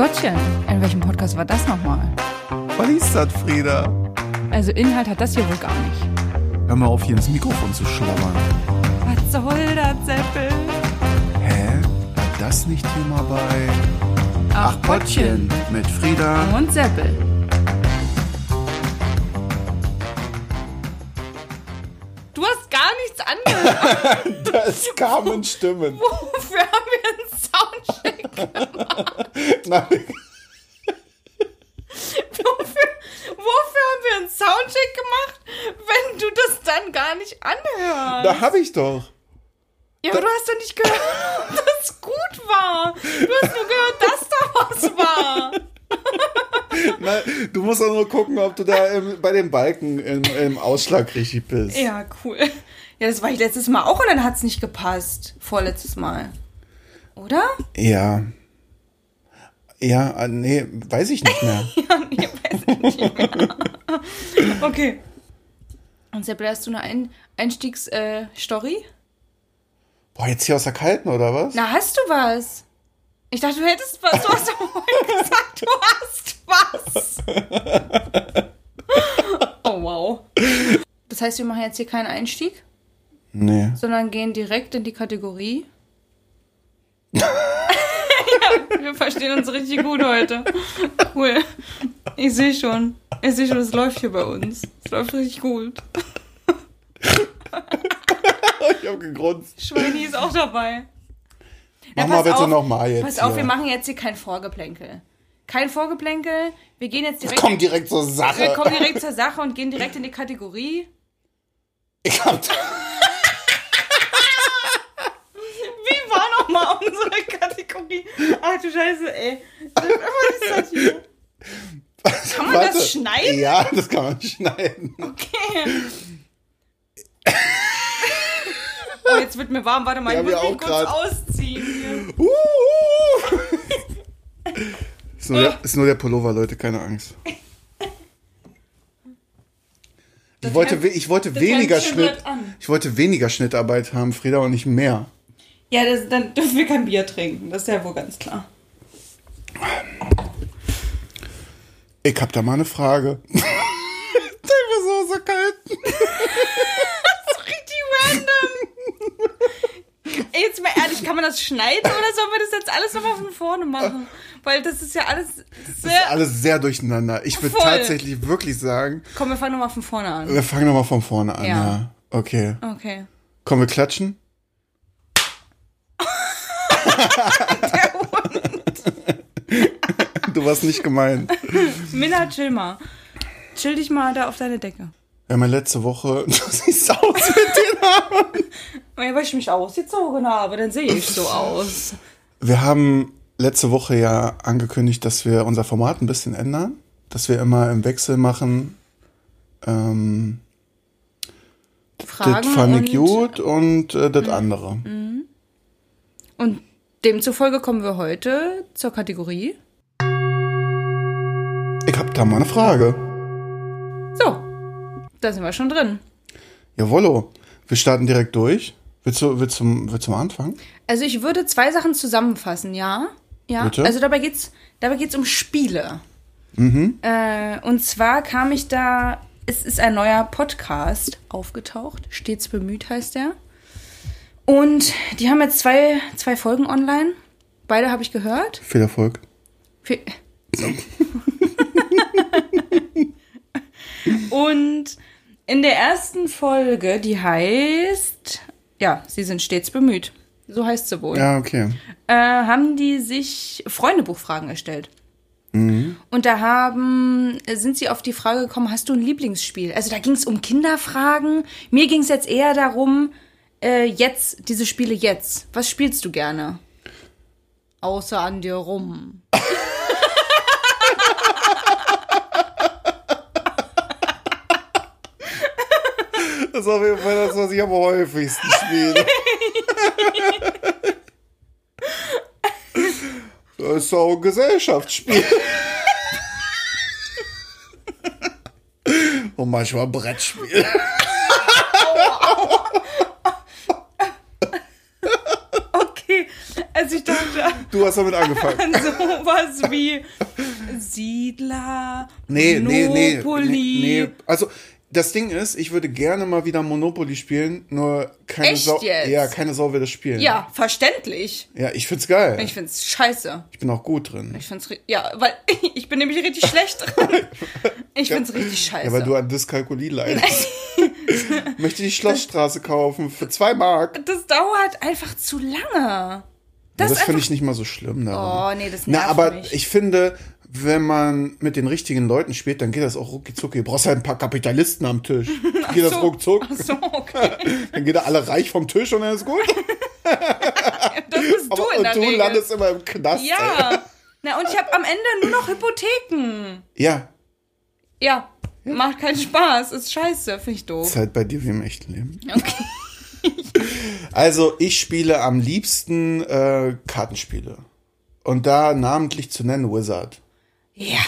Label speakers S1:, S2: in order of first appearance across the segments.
S1: Gottchen, in welchem Podcast war das nochmal?
S2: Was ist das, Frieda?
S1: Also Inhalt hat das hier wohl gar nicht.
S2: Hör mal auf, hier ins Mikrofon zu schlabbern.
S1: Was soll das, Seppel?
S2: Hä? War das nicht hier mal bei...
S1: Ach, Gottchen.
S2: mit Frieda.
S1: Und Seppel. Du hast gar nichts angehört.
S2: Das kamen Stimmen.
S1: Wofür haben wir einen Soundcheck gemacht?
S2: Nein,
S1: Wofür, wofür haben wir einen Soundcheck gemacht, wenn du das dann gar nicht anhörst?
S2: da hab ich doch.
S1: Ja, aber du hast doch nicht gehört, dass es gut war. Du hast nur gehört, dass da was war.
S2: Nein, du musst auch nur gucken, ob du da im, bei den Balken im, im Ausschlag richtig bist.
S1: Ja, cool. Ja, das war ich letztes Mal auch und dann hat es nicht gepasst. Vorletztes Mal. Oder?
S2: Ja. Ja, äh, nee, weiß ich nicht mehr.
S1: Ja, ich weiß es nicht mehr. Okay. Und Seppel, hast du eine Ein Einstiegsstory? Äh?
S2: Boah, jetzt hier aus der Kalten, oder was?
S1: Na, hast du was? Ich dachte, du hättest was. Du hast doch vorhin gesagt, du hast was. Oh, wow. Das heißt, wir machen jetzt hier keinen Einstieg,
S2: Nee.
S1: sondern gehen direkt in die Kategorie. Ja, wir verstehen uns richtig gut heute. Cool. Ich sehe schon. Ich sehe schon, es läuft hier bei uns. Es läuft richtig gut.
S2: Ich hab gegrunzt.
S1: Schweini ist auch dabei.
S2: Mach
S1: Ja,
S2: mal
S1: pass
S2: bitte
S1: auf,
S2: nochmal jetzt.
S1: Pass auf, wir machen jetzt hier kein Vorgeplänkel. Kein Vorgeplänkel. Wir gehen jetzt direkt.
S2: Komm direkt zur
S1: wir
S2: Sache.
S1: kommen direkt zur Sache und gehen direkt in die Kategorie.
S2: Ich hab.
S1: Wie war nochmal unsere Kategorie? Ach du Scheiße, ey. Was ist das hier? Kann man
S2: Warte.
S1: das schneiden?
S2: Ja, das kann man schneiden.
S1: Okay. Oh, jetzt wird mir warm. Warte mal,
S2: Ja,
S1: ich muss mich kurz
S2: grad.
S1: ausziehen.
S2: Uh. ist, nur der, ist nur der Pullover, Leute, keine Angst. Ich wollte, ich wollte
S1: das
S2: weniger Schnitt, ich wollte weniger Schnittarbeit haben, Frieda, und nicht mehr.
S1: Ja, das, dann dürfen wir kein Bier trinken. Das ist ja wohl ganz klar.
S2: Ich hab da mal eine Frage. Der war so, so kalt.
S1: Das ist richtig random. Ey, Jetzt mal ehrlich, kann man das schneiden oder sollen wir das jetzt alles nochmal von vorne machen? Weil das ist ja alles
S2: Das ist
S1: sehr.
S2: alles sehr durcheinander. Ich würde tatsächlich wirklich sagen,
S1: Komm, wir fangen nochmal von vorne an.
S2: wir fangen nochmal von vorne an.
S1: Ja.
S2: Ja. Okay.
S1: Okay.
S2: Kommen wir klatschen? Du warst nicht gemeint.
S1: Minna, chill mal. Chill dich mal da auf deine Decke.
S2: Ja letzte Woche, du siehst aus mit den Haaren.
S1: Ja, weil ich mich ausgezogen habe, dann sehe ich so aus.
S2: Wir haben letzte Woche ja angekündigt, dass wir unser Format ein bisschen ändern. Dass wir immer im Wechsel machen. Ähm,
S1: Fragen
S2: das fand
S1: und,
S2: ich gut und äh, das andere.
S1: und demzufolge kommen wir heute zur Kategorie.
S2: Ich hab da mal eine Frage.
S1: So, da sind wir schon drin.
S2: Jawollo. Wir starten direkt durch. Willst du, willst du, willst du mal anfangen?
S1: Also ich würde zwei Sachen zusammenfassen, ja? Ja.
S2: Bitte?
S1: Also dabei geht's, dabei geht's um Spiele. Äh, und zwar kam ich da, es ist ein neuer Podcast aufgetaucht, stets bemüht heißt der. Und die haben jetzt zwei, zwei Folgen online. Beide habe ich gehört.
S2: Viel Erfolg.
S1: Viel- So. Und in der ersten Folge, die heißt, ja, sie sind stets bemüht. So heißt sie wohl.
S2: Ja, okay.
S1: äh, haben die sich Freundebuchfragen erstellt. Und da haben, sind sie auf die Frage gekommen, hast du ein Lieblingsspiel? Also da ging es um Kinderfragen. Mir ging es jetzt eher darum, äh, jetzt, diese Spiele jetzt. Was spielst du gerne? Außer an dir rum.
S2: Das ist auf jeden Fall das, was ich am häufigsten spiele. Das ist auch ein Gesellschaftsspiel. Und manchmal Brettspiel.
S1: Okay, Also ich dachte
S2: Du hast damit angefangen.
S1: an sowas wie Siedler,
S2: Nee, nee, nee,
S1: Monopoly.
S2: nee, nee. Also das Ding ist, ich würde gerne mal wieder Monopoly spielen, nur keine
S1: Echt
S2: Sau.
S1: jetzt?
S2: Ja, keine Sau will das spielen.
S1: Ja, verständlich.
S2: Ja, ich find's geil.
S1: Ich find's scheiße.
S2: Ich bin auch gut drin.
S1: Ich find's ja, weil ich bin nämlich richtig schlecht drin. Ich find's richtig scheiße.
S2: Ja, weil du an Dyskalkulie leidest. Möchte die Schlossstraße kaufen für zwei Mark.
S1: das dauert einfach zu lange.
S2: Das,
S1: Das,
S2: das finde ich nicht mal so schlimm daran.
S1: Oh, nee, das
S2: Na,
S1: nervt
S2: aber
S1: mich.
S2: ich finde, wenn man mit den richtigen Leuten spielt, dann geht das auch rucki zucki. Du brauchst halt ein paar Kapitalisten am Tisch. Dann geht das
S1: so.
S2: ruckzuck.
S1: Ach so, okay.
S2: Dann geht da alle reich vom Tisch und dann ist gut.
S1: Das bist du
S2: Aber,
S1: in
S2: und
S1: der
S2: du
S1: Regel.
S2: landest immer im Knast. Ey.
S1: Ja. Na, und ich habe am Ende nur noch Hypotheken.
S2: Ja,
S1: Ja, macht keinen Spaß. Ist scheiße, finde ich doof.
S2: ist halt bei dir wie im echten Leben.
S1: Okay.
S2: Also ich spiele am liebsten äh, Kartenspiele. Und da namentlich zu nennen Wizard.
S1: Ja.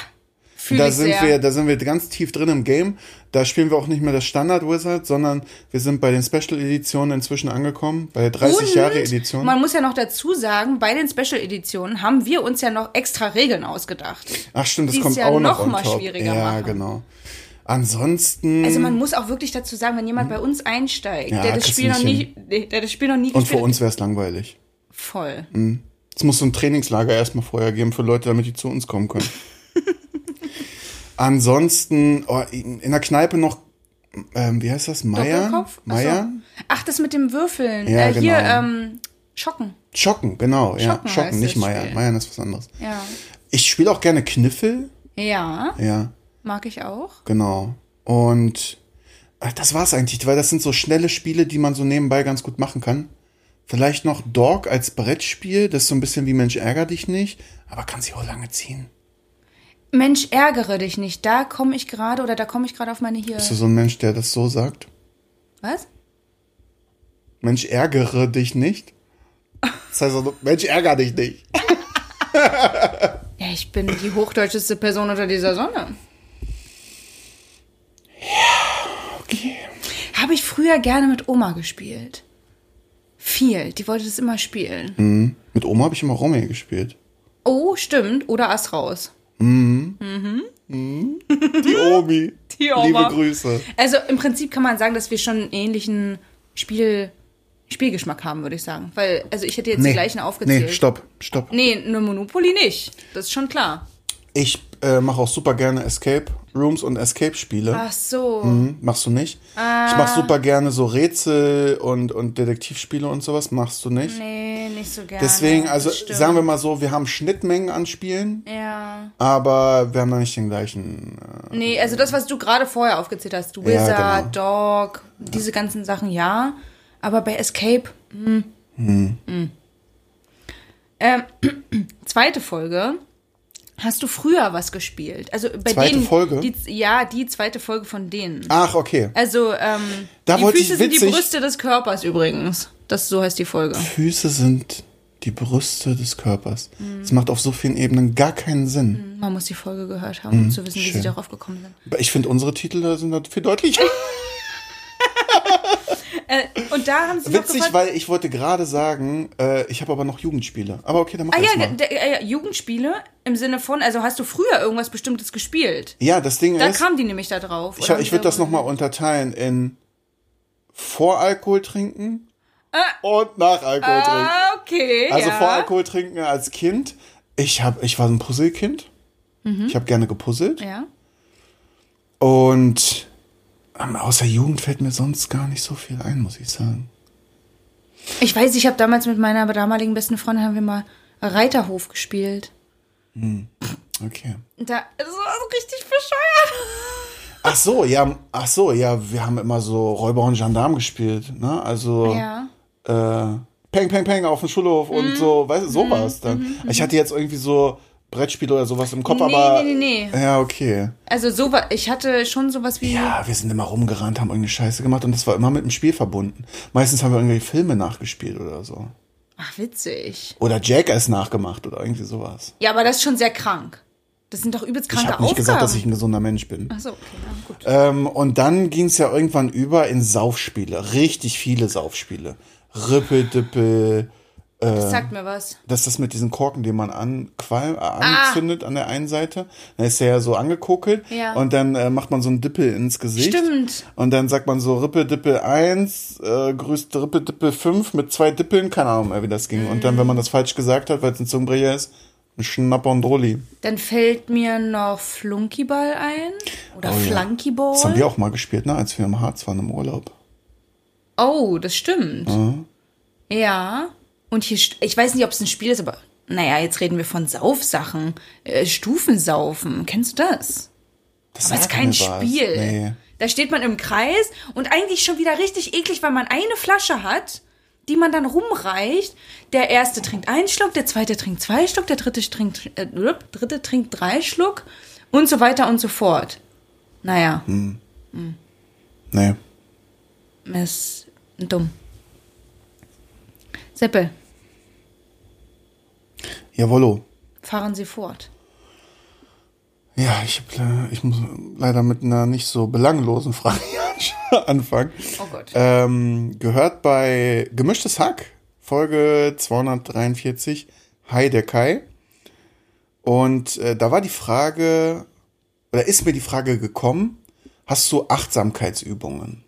S2: Da sind
S1: sehr.
S2: wir, da sind wir ganz tief drin im Game. Da spielen wir auch nicht mehr das Standard Wizard, sondern wir sind bei den Special Editionen inzwischen angekommen, bei der 30
S1: Und
S2: Jahre Edition.
S1: Man muss ja noch dazu sagen, bei den Special Editionen haben wir uns ja noch extra Regeln ausgedacht.
S2: Ach stimmt, das kommt
S1: ja
S2: auch noch
S1: noch mal
S2: top.
S1: schwieriger
S2: Ja,
S1: machen.
S2: genau. Ansonsten
S1: Also man muss auch wirklich dazu sagen, wenn jemand bei uns einsteigt,
S2: Hm. Ja,
S1: der das Spiel noch
S2: nicht
S1: nie, der das Spiel noch nie
S2: und für uns wäre es langweilig.
S1: voll.
S2: Es muss so ein Trainingslager erstmal vorher geben für Leute, damit die zu uns kommen können. Ansonsten oh, in der Kneipe noch, ähm, wie heißt das? Meier?
S1: So.
S2: Meier?
S1: Ach, das mit dem Würfeln.
S2: Ja,
S1: äh, Hier,
S2: genau.
S1: ähm, Schocken.
S2: Schocken, genau. ja,
S1: Schocken
S2: Schocken, nicht Meier. Meier ist was anderes.
S1: Ja.
S2: Ich spiele auch gerne Kniffel.
S1: Ja,
S2: Ja,
S1: mag ich auch.
S2: genau. Und ach, das war's eigentlich, weil das sind so schnelle Spiele, die man so nebenbei ganz gut machen kann. Vielleicht noch Dog als Brettspiel, das ist so ein bisschen wie Mensch ärger dich nicht, aber kann sich auch lange ziehen.
S1: Mensch, ärgere dich nicht. Da komme ich gerade oder da komme ich gerade auf meine hier.
S2: Bist du so ein Mensch, der das so sagt?
S1: Was?
S2: Mensch, ärgere dich nicht? Das heißt also, Mensch, ärgere dich nicht.
S1: Ja, ich bin die hochdeutscheste Person unter dieser Sonne.
S2: Okay.
S1: Habe ich früher gerne mit Oma gespielt. Viel. Die wollte das immer spielen.
S2: Mhm. Mit Oma habe ich immer Romy gespielt.
S1: Oh, stimmt. Oder Ass raus.
S2: Die Omi.
S1: Die Oma.
S2: Liebe Grüße.
S1: Also im Prinzip kann man sagen, dass wir schon einen ähnlichen Spiel, Spielgeschmack haben, würde ich sagen. Weil, also ich hätte jetzt die gleichen aufgezählt.
S2: Nee, stopp, stopp.
S1: Nee, nur Monopoly nicht. Das ist schon klar.
S2: Ich äh, mache auch super gerne Escape Rooms und Escape-Spiele.
S1: Ach so.
S2: Hm, machst du nicht?
S1: Ah.
S2: Ich mache super gerne so Rätsel und, und Detektivspiele und sowas. Machst du nicht?
S1: Nee, nicht so gerne.
S2: Deswegen, also sagen wir mal so, wir haben Schnittmengen an Spielen,
S1: Ja.
S2: aber wir haben noch nicht den gleichen. Äh,
S1: Nee, also das, was du gerade vorher aufgezählt hast,
S2: Ja,
S1: Wizard, Dog, diese ganzen Sachen, ja. Aber bei Escape, hm. Hm. Ähm, zweite Folge. Hast du früher was gespielt? Also bei
S2: Zweite
S1: denen,
S2: Folge?
S1: Die, ja, die zweite Folge von denen.
S2: Ach, okay.
S1: Also, ähm,
S2: Da
S1: die Füße sind die Brüste des Körpers übrigens. Das so heißt die Folge.
S2: Füße sind die Brüste des Körpers.
S1: Mhm.
S2: Das macht auf so vielen Ebenen gar keinen Sinn.
S1: Man muss die Folge gehört haben, um zu wissen, wie
S2: schön.
S1: sie darauf gekommen sind.
S2: Ich finde, unsere Titel sind viel deutlicher.
S1: Und da haben sie
S2: Witzig,
S1: gefragt,
S2: weil ich wollte gerade sagen, äh, ich habe aber noch Jugendspiele. Aber okay, dann mach
S1: Ah
S2: das
S1: ja,
S2: mal.
S1: der, äh, ja, Jugendspiele im Sinne von, also hast du früher irgendwas Bestimmtes gespielt?
S2: Ja, das Ding
S1: Da
S2: ist,
S1: kam die nämlich da drauf.
S2: ich, ich würde das nochmal unterteilen in vor Alkohol trinken und nach Alkohol trinken.
S1: Ah, okay.
S2: Also
S1: ja.
S2: vor Alkohol trinken als Kind. Ich, hab, ich war ein Puzzlekind. Ich habe gerne gepuzzelt.
S1: Mhm. Ja.
S2: Und außer Jugend fällt mir sonst gar nicht so viel ein, muss ich sagen.
S1: Ich weiß, ich habe damals mit meiner damaligen besten Freundin haben wir mal Reiterhof gespielt.
S2: Okay.
S1: Und Da, das war so richtig bescheuert.
S2: Ach so, ja, ach so, ja, wir haben immer so Räuber und Gendarm gespielt, ne? Also
S1: Ja.
S2: äh, Peng, Peng, Peng auf dem Schulhof
S1: Mhm.
S2: und so, weißt du, sowas dann. Ich hatte jetzt irgendwie so Brettspiele oder sowas im Kopf,
S1: Nee,
S2: aber.
S1: nee, nee, nee.
S2: Ja, okay.
S1: Also so war, ich hatte schon sowas wie.
S2: Ja, wir sind immer rumgerannt, haben irgendeine Scheiße gemacht und das war immer mit dem Spiel verbunden. Meistens haben wir irgendwelche Filme nachgespielt oder so.
S1: Ach, witzig.
S2: Oder Jackass nachgemacht oder irgendwie sowas.
S1: Ja, aber das ist schon sehr krank. Das sind doch übelst
S2: Ich
S1: kranke
S2: habe nicht
S1: Aufgaben.
S2: gesagt, dass ich ein gesunder Mensch bin.
S1: Ach so, okay, na gut.
S2: Ähm, und dann ging es ja irgendwann über in Saufspiele. Richtig viele Saufspiele. Rippeldippel,
S1: Das sagt mir was.
S2: Das ist das mit diesen Korken, den man anqualm, äh, anzündet an der einen Seite. Dann ist der ja so angekokelt.
S1: Ja.
S2: Und dann äh, macht man so einen Dippel ins Gesicht.
S1: Stimmt.
S2: Und dann sagt man so Rippe, Dippel 1, äh, grüßt Rippe, Dippel 5 mit zwei Dippeln. Keine Ahnung mehr, wie das ging. Und dann, wenn man das falsch gesagt hat, weil es ein Zungenbrecher ist, ein Schnapper und Rolli.
S1: Dann fällt mir noch Flunkyball ein. Oder
S2: Oh ja.
S1: Flunkyball.
S2: Das haben wir auch mal gespielt, ne? Als wir im Harz waren im Urlaub.
S1: Oh, das stimmt. Ja. Und hier, ich weiß nicht, ob es ein Spiel ist, aber naja, jetzt reden wir von Saufsachen. Äh, Stufensaufen. Kennst du das?
S2: Das
S1: Aber ist kein. Spiel.
S2: Nee.
S1: Da steht man im Kreis und eigentlich schon wieder richtig eklig, weil man eine Flasche hat, die man dann rumreicht. Der erste trinkt einen Schluck, der zweite trinkt zwei Schluck, der dritte trinkt, äh, dritte trinkt drei Schluck und so weiter und so fort. Naja,
S2: Hm. Nee.
S1: ist dumm. Seppel,
S2: Jawollo.
S1: fahren Sie fort.
S2: Ja, ich, ich muss leider mit einer nicht so belanglosen Frage anfangen.
S1: Oh Gott.
S2: Ähm, gehört bei Gemischtes Hack, Folge 243, Hi der Kai. Und äh, da war die Frage, oder ist mir die Frage gekommen, hast du Achtsamkeitsübungen?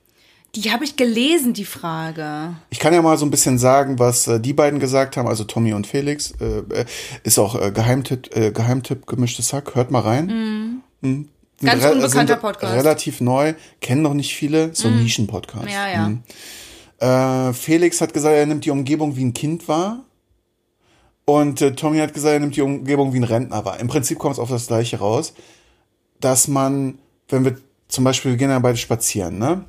S1: Die habe ich gelesen, die Frage.
S2: Ich kann ja mal so ein bisschen sagen, was äh, die beiden gesagt haben, also Tommy und Felix. Äh, äh, ist auch äh, Geheimtipp, äh, Geheimtipp gemischtes Hack. Hört mal rein. Mhm.
S1: Ganz
S2: Re-
S1: unbekannter Podcast.
S2: Relativ neu, kennen noch nicht viele, so ein Nischen-Podcast.
S1: Ja, ja.
S2: Mhm. Äh, Felix hat gesagt, er nimmt die Umgebung wie ein Kind wahr. Und äh, Tommy hat gesagt, er nimmt die Umgebung wie ein Rentner wahr. Im Prinzip kommt es auf das Gleiche raus, dass man, wenn wir zum Beispiel, wir gehen ja beide spazieren, ne?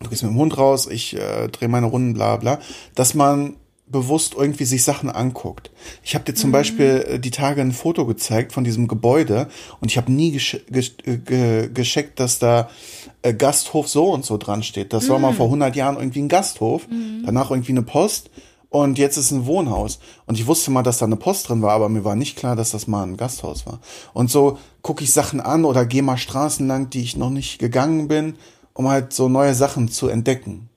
S2: Du gehst mit dem Hund raus, ich äh, drehe meine Runden, bla bla, dass man bewusst irgendwie sich Sachen anguckt. Ich habe dir zum Beispiel äh, die Tage ein Foto gezeigt von diesem Gebäude und ich habe nie gesch gesch äh, ge gescheckt, dass da äh, Gasthof so und so dran steht. Das war mal vor 100 Jahren irgendwie ein Gasthof, danach irgendwie eine Post und jetzt ist ein Wohnhaus. Und ich wusste mal, dass da eine Post drin war, aber mir war nicht klar, dass das mal ein Gasthaus war. Und so gucke ich Sachen an oder gehe mal Straßen lang, die ich noch nicht gegangen bin, um halt so neue Sachen zu entdecken.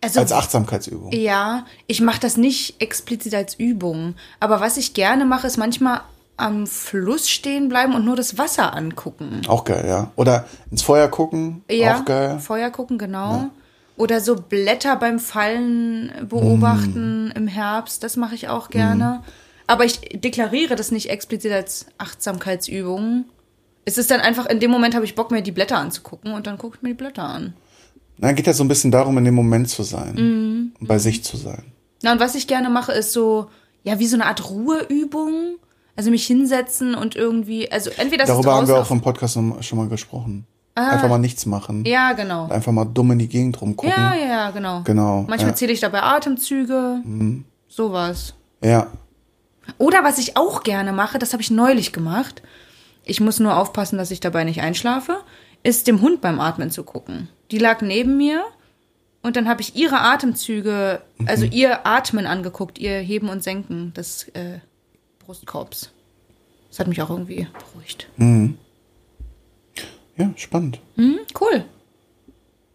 S1: Also,
S2: Als Achtsamkeitsübung.
S1: Ja, ich mache das nicht explizit als Übung. Aber was ich gerne mache, ist manchmal am Fluss stehen bleiben und nur das Wasser angucken.
S2: Auch geil, ja. Oder ins Feuer gucken,
S1: Ja,
S2: auch geil.
S1: Feuer gucken, genau. Oder so Blätter beim Fallen beobachten
S2: Mm.
S1: im Herbst, das mache ich auch gerne. Aber ich deklariere das nicht explizit als Achtsamkeitsübung. Es ist dann einfach, in dem Moment habe ich Bock, mir die Blätter anzugucken und dann gucke ich mir die Blätter an.
S2: Dann geht ja so ein bisschen darum, in dem Moment zu sein.
S1: Mhm.
S2: Und bei sich zu sein.
S1: Na, und was ich gerne mache, ist so, ja, wie so eine Art Ruheübung. Also mich hinsetzen und irgendwie, also entweder das
S2: Darüber haben wir auch im Podcast schon mal gesprochen. Einfach mal nichts machen.
S1: Ja, genau.
S2: Einfach mal dumm in die Gegend rumgucken.
S1: Ja, ja, genau.
S2: Genau,
S1: Manchmal
S2: ja. Mhm.
S1: zähle ich dabei Atemzüge, sowas.
S2: Ja.
S1: Oder was ich auch gerne mache, das habe ich neulich gemacht. Ich muss nur aufpassen, dass ich dabei nicht einschlafe, ist dem Hund beim Atmen zu gucken. Die lag neben mir und dann habe ich ihre Atemzüge, also
S2: Mhm.
S1: ihr Atmen angeguckt, ihr Heben und Senken des äh, Brustkorbs. Das hat mich auch irgendwie beruhigt.
S2: Ja, spannend.
S1: Hm, cool,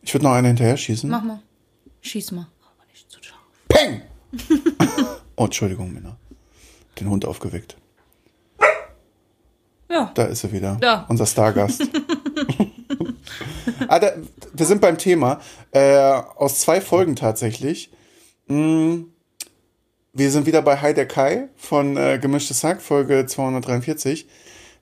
S2: Ich würde noch eine hinterher schießen.
S1: mach mal. Schieß mal. Aber nicht zu scharf.
S2: Peng! oh, Entschuldigung, Männer. Den Hund aufgeweckt.
S1: Ja.
S2: Da ist er wieder.
S1: Da.
S2: Unser Stargast. ah, da, wir sind beim Thema. Äh, aus zwei Folgen tatsächlich. Mm, wir sind wieder bei Hi der Kai von äh, Gemischtes Hack, Folge 243.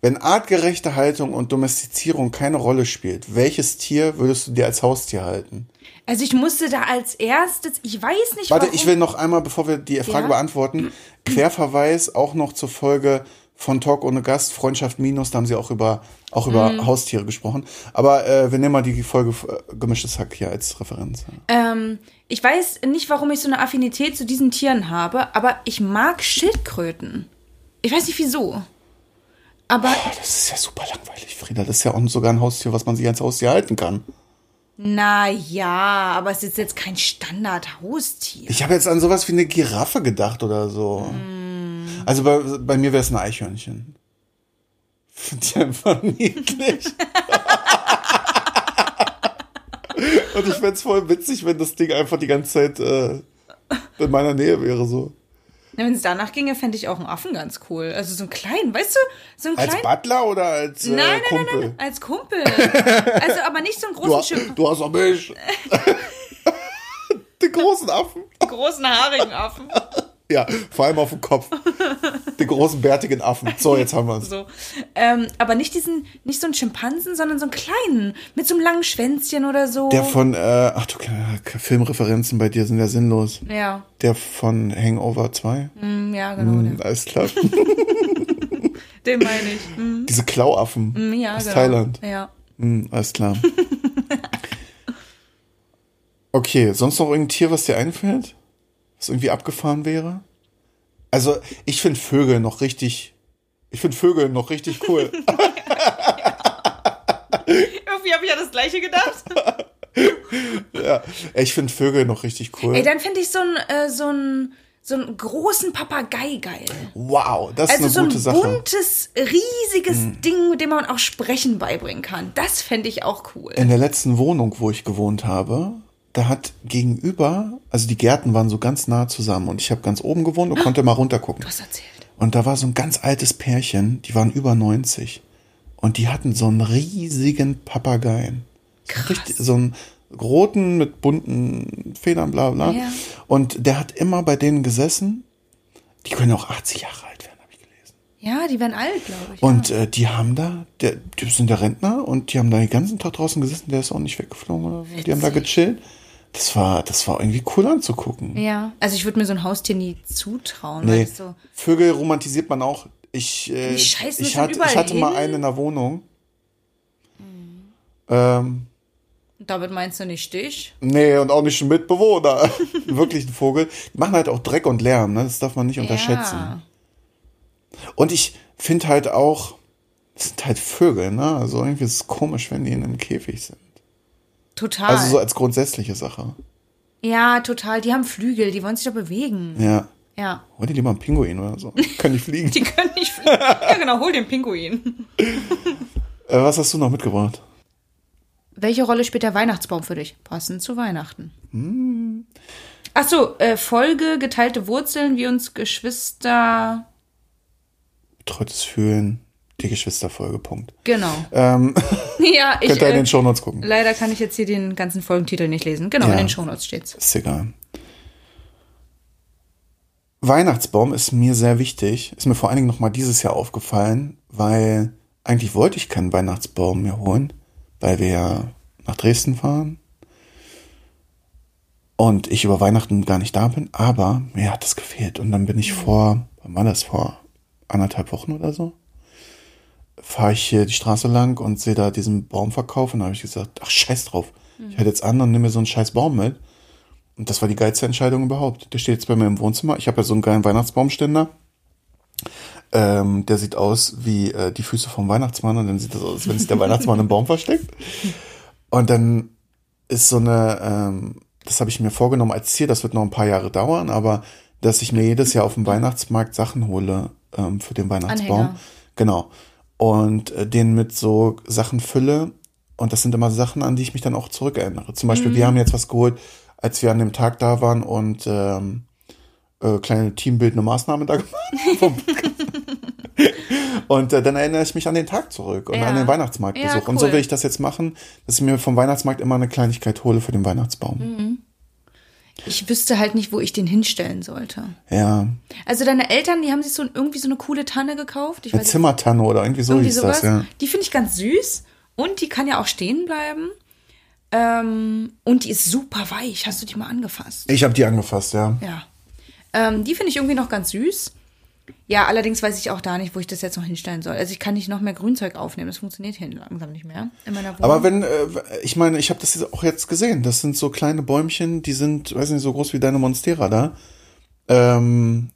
S2: Wenn artgerechte Haltung und Domestizierung keine Rolle spielt, welches Tier würdest du dir als Haustier halten?
S1: Also ich musste da als erstes, ich weiß nicht
S2: Warte,
S1: warum.
S2: ich will noch einmal, bevor wir die Frage
S1: Ja?
S2: beantworten, Querverweis auch noch zur Folge von Talk ohne Gast, Freundschaft Minus, da haben sie auch über, auch über
S1: Mhm.
S2: Haustiere gesprochen. Aber äh, wir nehmen mal die Folge äh, Gemischtes Hack hier als Referenz.
S1: Ähm, ich weiß nicht, warum ich so eine Affinität zu diesen Tieren habe, aber ich mag Schildkröten. Ich weiß nicht wieso. Aber
S2: Das ist ja super langweilig, Frieda. Das ist ja auch sogar ein Haustier, was man sich als Haustier halten kann.
S1: na ja, aber es ist jetzt kein Standard-Haustier.
S2: Ich habe jetzt an sowas wie eine Giraffe gedacht oder so. Also bei, bei mir wäre es ein Eichhörnchen. Finde ich einfach niedlich. Und ich fände es voll witzig, wenn das Ding einfach die ganze Zeit äh, in meiner Nähe wäre so.
S1: Wenn es danach ginge, fände ich auch einen Affen ganz cool. Also so einen kleinen, weißt du? So einen
S2: Als
S1: kleinen.
S2: Butler oder als äh,
S1: Nein, nein, nein,
S2: Kumpel?
S1: nein, als Kumpel. Also aber nicht so einen
S2: Du,
S1: großen,
S2: hast-
S1: Schimp
S2: du hast auch mich. Den großen Affen.
S1: großen haarigen Affen.
S2: Ja, vor allem auf dem Kopf. Den großen bärtigen Affen. So, jetzt haben wir es.
S1: So. Ähm, aber nicht diesen, nicht so einen Schimpansen, sondern so einen kleinen, mit so einem langen Schwänzchen oder so.
S2: Der von, äh, ach du, Filmreferenzen bei dir sind ja sinnlos.
S1: ja,
S2: Der von Hangover 2.
S1: mm, ja, genau.
S2: Hm, alles klar.
S1: Den meine ich. Mm,
S2: Diese Klauaffen
S1: mm, ja,
S2: aus
S1: genau.
S2: Thailand.
S1: Ja.
S2: Hm, alles klar. Okay, sonst noch irgendein Tier, was dir einfällt? Was irgendwie abgefahren wäre? Also, ich finde Vögel noch richtig. Ich finde Vögel noch richtig cool.
S1: Irgendwie habe ich ja das gleiche gedacht.
S2: ja, ich finde Vögel noch richtig cool.
S1: Ey, dann finde ich so einen, äh, so einen, so einen großen Papagei geil.
S2: wow, das ist
S1: Also so
S2: eine
S1: ein
S2: gute Sache. Mhm.
S1: buntes, riesiges Ding, mit dem man auch Sprechen beibringen kann. Das fände ich auch cool.
S2: In der letzten Wohnung, wo ich gewohnt habe, da hat gegenüber, also die Gärten waren so ganz nah zusammen und ich habe ganz oben gewohnt und konnte mal runtergucken.
S1: Du hast erzählt.
S2: Und da war so ein ganz altes Pärchen, die waren über 90. Und die hatten so einen riesigen Papageien. So,
S1: Krass.
S2: richtig, so einen roten mit bunten Federn, bla bla.
S1: Ja.
S2: Und der hat immer bei denen gesessen. Die können auch 80 Jahre alt werden, habe ich gelesen.
S1: Ja, die werden alt, glaube ich.
S2: Und äh, die haben da, der, die sind der Rentner und die haben da den ganzen Tag draußen gesessen, der ist auch nicht weggeflogen oder so. Die haben da gechillt. Das war, das war irgendwie cool anzugucken.
S1: ja. Also ich würde mir so ein Haustier nie zutrauen.
S2: Nee,
S1: so,
S2: Vögel romantisiert man auch. Ich, äh, ich, hatte,
S1: überall
S2: ich hatte mal
S1: hin.
S2: einen in der Wohnung. Ähm,
S1: damit meinst du nicht dich?
S2: nee, und auch nicht ein Mitbewohner. Wirklich ein Vogel. Die machen halt auch Dreck und Lärm, ne? Das darf man nicht unterschätzen.
S1: Ja.
S2: Und ich finde halt auch, das sind halt Vögel, ne? Also irgendwie ist es komisch, wenn die in einem Käfig sind.
S1: Total.
S2: Also so als grundsätzliche Sache.
S1: ja, total. Die haben Flügel, die wollen sich doch bewegen.
S2: Ja.
S1: Ja.
S2: Hol dir lieber einen Pinguin oder so. Können nicht fliegen.
S1: Die können nicht fliegen. ja, genau, hol den Pinguin.
S2: äh, was hast du noch mitgebracht?
S1: Welche Rolle spielt der Weihnachtsbaum für dich? Passend zu Weihnachten.
S2: Hm.
S1: Ach so, äh, Folge geteilte Wurzeln, wie uns Geschwister.
S2: Betreutes Fühlen, die Geschwisterfolge, Punkt.
S1: Genau.
S2: Ähm,
S1: ja, ich.
S2: könnt ihr in
S1: Äh,
S2: den Shownotes gucken.
S1: leider kann ich jetzt hier den ganzen Folgentitel nicht lesen. Genau,
S2: Ja.
S1: in den Shownotes steht's.
S2: Ist egal. Weihnachtsbaum ist mir sehr wichtig. Ist mir vor allen Dingen nochmal dieses Jahr aufgefallen, weil eigentlich wollte ich keinen Weihnachtsbaum mir holen, weil wir ja nach Dresden fahren und ich über Weihnachten gar nicht da bin, aber mir hat das gefehlt. Und dann bin ich vor, wann war das, vor anderthalb Wochen oder so, fahre ich hier die Straße lang und sehe da diesen Baumverkauf und da habe ich gesagt, ach scheiß drauf. Ich halte jetzt an und nehme mir so einen scheiß Baum mit. Und das war die geilste Entscheidung überhaupt. Der steht jetzt bei mir im Wohnzimmer. Ich habe ja so einen geilen Weihnachtsbaumständer. Ähm, der sieht aus wie äh, die Füße vom Weihnachtsmann und dann sieht das aus, als wenn sich der Weihnachtsmann im Baum versteckt. Und dann ist so eine, ähm, das habe ich mir vorgenommen als Ziel, das wird noch ein paar Jahre dauern, aber dass ich mir jedes Jahr auf dem Weihnachtsmarkt Sachen hole ähm, für den Weihnachtsbaum.
S1: Anhänger.
S2: Genau. Und äh, den mit so Sachen fülle. Und das sind immer Sachen, an die ich mich dann auch zurückerinnere. Zum Beispiel, wir haben jetzt was geholt, als wir an dem Tag da waren und ähm, äh, kleine teambildende Maßnahme da gemacht haben. Und äh, dann erinnere ich mich an den Tag zurück und
S1: Ja.
S2: an den Weihnachtsmarktbesuch.
S1: Ja,
S2: Und so
S1: cool.
S2: will ich das jetzt machen, dass ich mir vom Weihnachtsmarkt immer eine Kleinigkeit hole für den Weihnachtsbaum.
S1: Mhm. Ich wüsste halt nicht, wo ich den hinstellen sollte.
S2: Ja,
S1: Also deine Eltern, die haben sich so irgendwie so eine coole Tanne gekauft. Ich
S2: eine
S1: weiß
S2: Zimmertanne oder irgendwie so
S1: irgendwie
S2: hieß
S1: sowas.
S2: das, ja.
S1: Die finde ich ganz süß und die kann ja auch stehen bleiben. Ähm, und die ist super weich. Hast du die mal angefasst?
S2: Ich habe die angefasst, ja.
S1: Ja. Ähm, die finde ich irgendwie noch ganz süß. Ja, allerdings weiß ich auch da nicht, wo ich das jetzt noch hinstellen soll. Also ich kann nicht noch mehr Grünzeug aufnehmen. Das funktioniert hier langsam nicht mehr in meiner Wohnung.
S2: Aber wenn, äh, ich meine, ich habe das jetzt auch jetzt gesehen. Das sind so kleine Bäumchen, die sind, weiß nicht, so groß wie deine Monstera da. Ähm,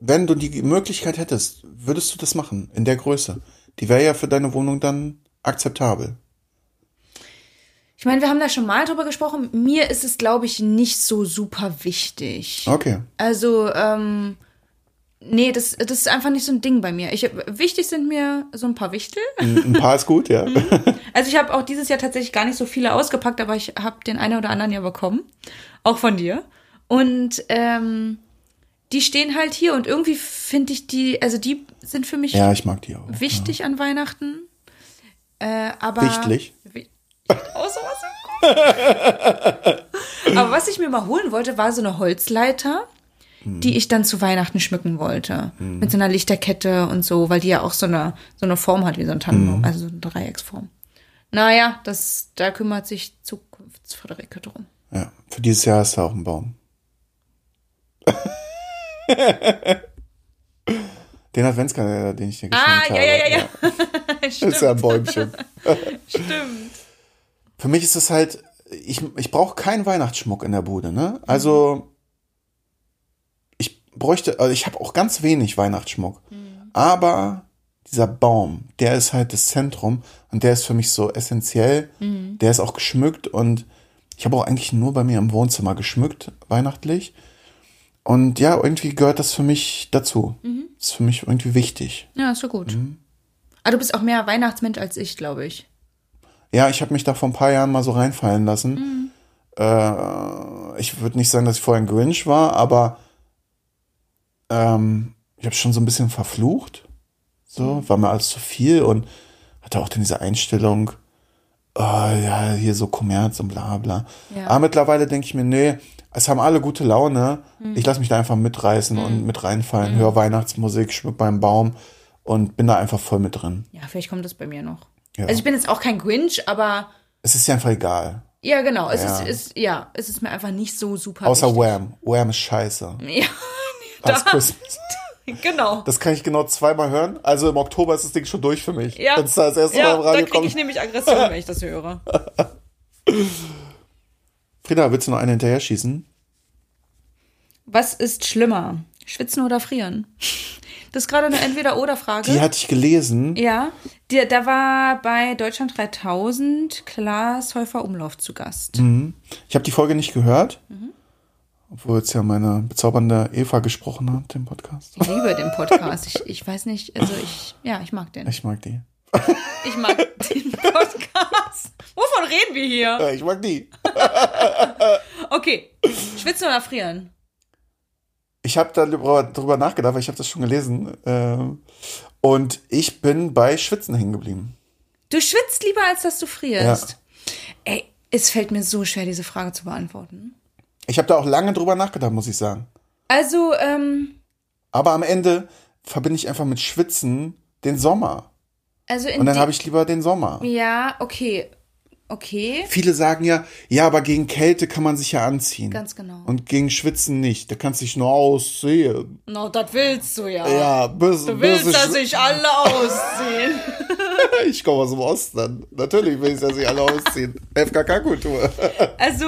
S2: wenn du die Möglichkeit hättest, würdest du das machen in der Größe? Die wäre ja für deine Wohnung dann akzeptabel.
S1: ich meine, wir haben da schon mal drüber gesprochen. Mir ist es, glaube ich, nicht so super wichtig.
S2: Okay.
S1: Also, ähm, nee, das, das ist einfach nicht so ein Ding bei mir. Ich, wichtig sind mir so ein paar Wichtel.
S2: Ein paar ist gut, ja.
S1: Also ich habe auch dieses Jahr tatsächlich gar nicht so viele ausgepackt, aber ich habe den einen oder anderen ja bekommen. Auch von dir. Und ähm, die stehen halt hier und irgendwie finde ich die, also die sind für mich
S2: Ja, ich mag die auch.
S1: wichtig an Weihnachten. Äh, aber
S2: Wichtig?
S1: Wi- Oh, sowas ist gut. aber was ich mir mal holen wollte, war so eine Holzleiter, die ich dann zu Weihnachten schmücken wollte. Mit so einer Lichterkette und so, weil die ja auch so eine, so eine Form hat wie so ein Tannenbaum, also so eine Dreiecksform. Naja, das, da kümmert sich Zukunftsfriederike drum.
S2: Ja, für dieses Jahr ist da auch ein Baum. Den Adventskalender, den ich dir geschenkt
S1: Ah,
S2: habe.
S1: ja, ja, ja, ja.
S2: Das ist ja ein Bäumchen.
S1: stimmt.
S2: Für mich ist es halt, ich, ich brauche keinen Weihnachtsschmuck in der Bude, ne? Also, bräuchte, also ich habe auch ganz wenig Weihnachtsschmuck. Aber dieser Baum, der ist halt das Zentrum und der ist für mich so essentiell. Der ist auch geschmückt und ich habe auch eigentlich nur bei mir im Wohnzimmer geschmückt, weihnachtlich. Und ja, irgendwie gehört das für mich dazu. Das ist für mich irgendwie wichtig.
S1: Ja, ist so gut.
S2: Mhm.
S1: Aber du bist auch mehr Weihnachtsmensch als ich, glaube ich.
S2: Ja, ich habe mich da vor ein paar Jahren mal so reinfallen lassen. Äh, ich würde nicht sagen, dass ich vorher ein Grinch war, aber ähm, ich habe schon so ein bisschen verflucht. So, war mir alles zu viel und hatte auch dann diese Einstellung, oh, ja, hier so Kommerz und bla bla.
S1: Ja.
S2: Aber mittlerweile denke ich mir, nee, es haben alle gute Laune. Ich lasse mich da einfach mitreißen und mit reinfallen, höre Weihnachtsmusik, schmück beim Baum und bin da einfach voll mit drin.
S1: Ja, vielleicht kommt das bei mir noch.
S2: Ja.
S1: Also ich bin jetzt auch kein Grinch, aber
S2: Es ist ja einfach egal.
S1: ja, genau. Es
S2: Ja.
S1: ist, ist, ja, es ist mir einfach nicht so super
S2: Außer
S1: wichtig.
S2: Wham. Wham ist scheiße.
S1: Ja,
S2: Last Christmas.
S1: genau.
S2: Das kann ich genau zweimal hören. Also im Oktober ist das Ding schon durch für mich.
S1: Ja,
S2: Wenn es da das erste
S1: ja
S2: Mal im
S1: da
S2: Radio
S1: kriege
S2: kommt.
S1: ich nämlich Aggression, wenn ich das höre.
S2: Frieda, willst du noch eine hinterher schießen?
S1: Was ist schlimmer? Schwitzen oder frieren? Das ist gerade eine Entweder-Oder-Frage.
S2: Die hatte ich gelesen.
S1: Ja, der, da war bei Deutschland 3000 Klaas Häufer Umlauf zu Gast.
S2: Mhm. Ich habe die Folge nicht gehört.
S1: Mhm.
S2: Obwohl jetzt ja meine bezaubernde Eva gesprochen hat, im Podcast.
S1: Ich liebe den Podcast. Ich, ich weiß nicht, also ich, ja, ich mag den.
S2: Ich mag die.
S1: Ich mag den Podcast. Wovon reden wir hier?
S2: Ja, ich mag die.
S1: Okay, schwitzen oder frieren?
S2: Ich habe darüber, darüber nachgedacht, weil ich habe das schon gelesen. Ähm, und ich bin bei Schwitzen hängen geblieben.
S1: Du schwitzt lieber, als dass du frierst. Ey, es fällt mir so schwer, diese Frage zu beantworten.
S2: Ich habe da auch lange drüber nachgedacht, muss ich sagen.
S1: Also, ähm,
S2: Aber am Ende verbinde ich einfach mit Schwitzen den Sommer.
S1: also in
S2: Und dann habe ich lieber den Sommer.
S1: Ja, okay. Okay.
S2: Viele sagen ja, ja, aber gegen Kälte kann man sich ja anziehen.
S1: Ganz genau.
S2: Und gegen Schwitzen nicht. Da kannst du dich nur aussehen.
S1: No, das willst du ja.
S2: Ja, bis,
S1: Du willst,
S2: bis
S1: dass sich alle ausziehen.
S2: ich komme aus dem Osten. Natürlich will ich, dass sich alle ausziehen. FKK-Kultur.
S1: Also,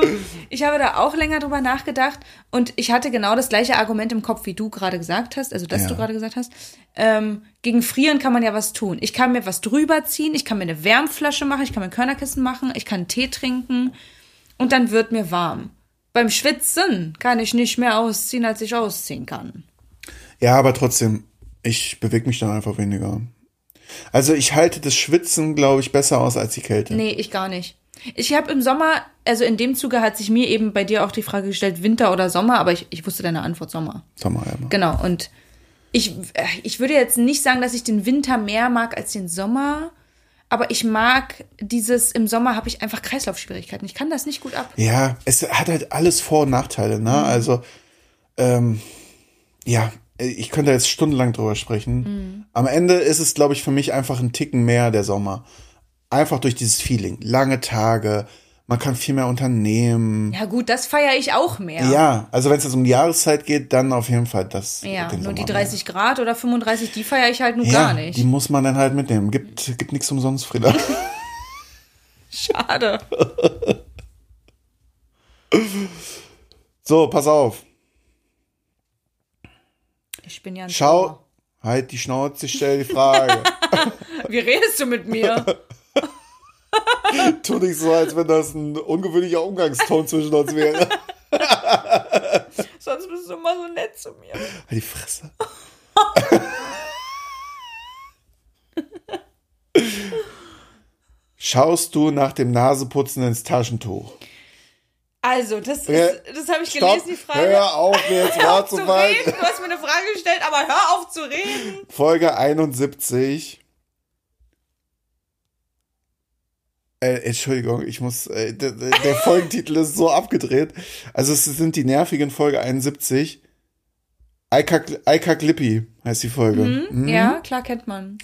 S1: ich habe da auch länger drüber nachgedacht und ich hatte genau das gleiche Argument im Kopf, wie du gerade gesagt hast, also das
S2: Ja.
S1: du gerade gesagt hast. Ähm, gegen Frieren kann man ja was tun. Ich kann mir was drüber ziehen, ich kann mir eine Wärmflasche machen, ich kann mir Körnerkissen machen, ich kann Tee trinken und dann wird mir warm. Beim Schwitzen kann ich nicht mehr ausziehen, als ich ausziehen kann.
S2: Ja, aber trotzdem, ich bewege mich dann einfach weniger. Also ich halte das Schwitzen, glaube ich, besser aus als die Kälte.
S1: Nee, ich gar nicht. Ich habe im Sommer, also in dem Zuge hat sich mir eben bei dir auch die Frage gestellt, Winter oder Sommer, aber ich, ich wusste deine Antwort Sommer.
S2: Sommer ja.
S1: Genau, und ich, äh, ich würde jetzt nicht sagen, dass ich den Winter mehr mag als den Sommer, aber ich mag dieses, im Sommer habe ich einfach Kreislaufschwierigkeiten. Ich kann das nicht gut ab.
S2: Ja, es hat halt alles Vor- und Nachteile, ne?
S1: Mhm.
S2: Also, ähm, ja, ich könnte jetzt stundenlang drüber sprechen.
S1: Mhm.
S2: Am Ende ist es, glaube ich, für mich einfach ein Ticken mehr der Sommer. Einfach durch dieses Feeling. Lange Tage, man kann viel mehr unternehmen.
S1: Ja gut, das feiere ich auch mehr.
S2: Ja, also wenn es jetzt um die Jahreszeit geht, dann auf jeden Fall das.
S1: Ja, nur die
S2: Sommer
S1: 30 Grad oder 35, die feiere ich halt nur
S2: mehr.
S1: gar
S2: ja,
S1: nicht.
S2: Die muss man dann halt mitnehmen. Gibt, gibt nichts umsonst, Frieda.
S1: Schade.
S2: so, pass auf.
S1: Ich bin ja ein
S2: Schau.
S1: Schauer.
S2: Halt die Schnauze, ich stell die Frage.
S1: Wie redest du mit mir?
S2: tu nicht so, als wenn das ein ungewöhnlicher Umgangston zwischen uns wäre.
S1: Sonst bist du immer so nett zu mir.
S2: Halt die Fresse. Schaust du nach dem Naseputzen ins Taschentuch?
S1: Also, das, ist, das habe ich
S2: Stopp,
S1: gelesen, die Frage.
S2: hör auf, jetzt
S1: Hör auf
S2: zu
S1: reden. Du hast mir eine Frage gestellt, aber hör auf zu reden.
S2: Folge 71. Äh, Entschuldigung, ich muss, äh, der, der Folgentitel ist so abgedreht. Also es sind die nervigen Folge 71. Eika, Eika Glippi heißt die Folge. Mhm.
S1: Ja, klar kennt man.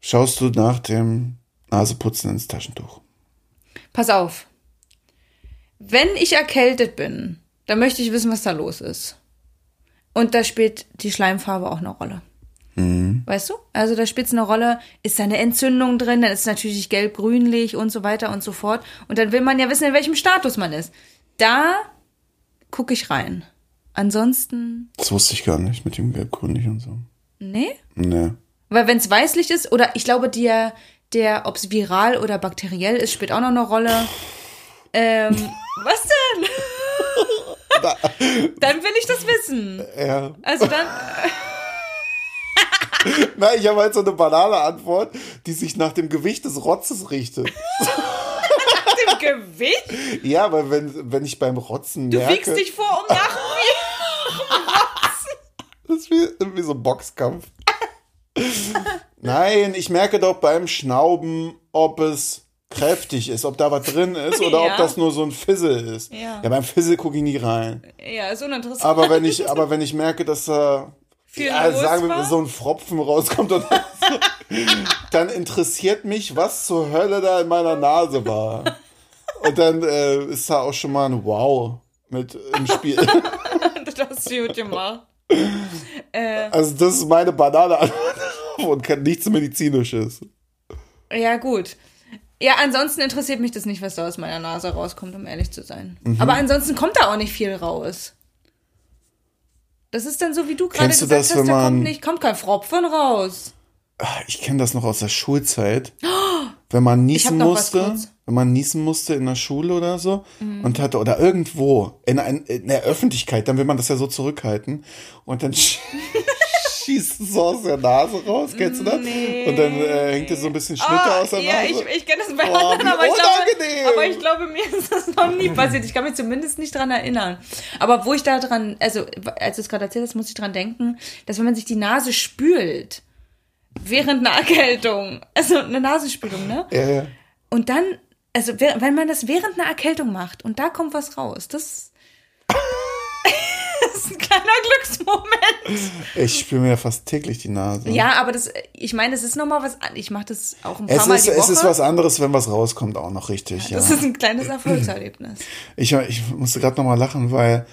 S2: Schaust du nach dem Naseputzen ins Taschentuch?
S1: Pass auf. Wenn ich erkältet bin, dann möchte ich wissen, was da los ist. Und da spielt die Schleimfarbe auch eine Rolle. Weißt du? Also da spielt es eine Rolle, ist da eine Entzündung drin, dann ist es natürlich gelb-grünlich und so weiter und so fort. Und dann will man ja wissen, in welchem Status man ist. Da gucke ich rein. Ansonsten,
S2: Das wusste ich gar nicht mit dem Gelbgrünlich und so.
S1: nee.
S2: Nee.
S1: Weil wenn es weißlich ist, oder ich glaube, der, der ob es viral oder bakteriell ist, spielt auch noch eine Rolle. Ähm, was denn? dann will ich das wissen.
S2: Ja.
S1: Also dann,
S2: Nein, ich habe halt so eine banale Antwort, die sich nach dem Gewicht des Rotzes richtet.
S1: dem Gewicht.
S2: Ja, weil wenn, wenn ich beim Rotzen
S1: Du
S2: merke,
S1: wiegst dich vor, um nach
S2: das ist wie, wie so ein Boxkampf. Nein, ich merke doch beim Schnauben, ob es kräftig ist, ob da was drin ist oder
S1: Ja.
S2: ob das nur so ein Fizzle ist.
S1: Ja.
S2: beim Fizzle gucke ich nie rein.
S1: Ja, ist uninteressant.
S2: Aber wenn ich, aber wenn ich merke, dass da
S1: Viel
S2: ja,
S1: los
S2: sagen wir, so ein Fropfen rauskommt so, dann interessiert mich, was zur Hölle da in meiner Nase war. Und dann äh, ist da auch schon mal ein Wow mit im Spiel.
S1: das hast du gut gemacht.
S2: Also das ist meine Antwort und kann nichts medizinisches.
S1: Ja, gut. Ja, ansonsten interessiert mich das nicht, was da aus meiner Nase rauskommt, um ehrlich zu sein.
S2: Mhm.
S1: Aber ansonsten kommt da auch nicht viel raus. Das ist dann so, wie du gerade
S2: Kennst du
S1: gesagt
S2: das,
S1: hast,
S2: wenn
S1: da kommt
S2: man-
S1: nicht, kommt kein Fropfen raus.
S2: Ah, Ich kenne das noch aus der Schulzeit. Wenn man niesen musste.
S1: Mhm.
S2: wenn man niesen musste in der Schule oder so und hatte oder irgendwo in, ein, in der Öffentlichkeit, dann will man das ja so zurückhalten und dann schießt so aus der Nase raus, kennst du das? Und dann äh, hängt dir so ein bisschen Schnitte
S1: Ah,
S2: aus der
S1: ja,
S2: Nase.
S1: ich, ich kenne das bei
S2: Boah,
S1: anderen, aber ich, glaube, aber ich glaube, mir ist das noch nie passiert. Ich kann mich zumindest nicht dran erinnern. Aber wo ich da dran, also als du es gerade erzählt hast, muss ich dran denken, dass wenn man sich die Nase spült, während einer Erkältung, also eine Nasenspülung, ne?
S2: ja, ja.
S1: Und dann, also wenn man das während einer Erkältung macht und da kommt was raus, das, das ist ein kleiner Glücksmoment.
S2: Ich spüre mir ja fast täglich die Nase.
S1: Ja, aber das, ich meine, es ist nochmal was, ich mache das auch ein paar
S2: Es
S1: Mal
S2: ist,
S1: die Woche.
S2: es ist was anderes, wenn was rauskommt, auch noch richtig. Ja.
S1: Das ist ein kleines Erfolgserlebnis.
S2: Ich, ich musste gerade nochmal lachen, weil.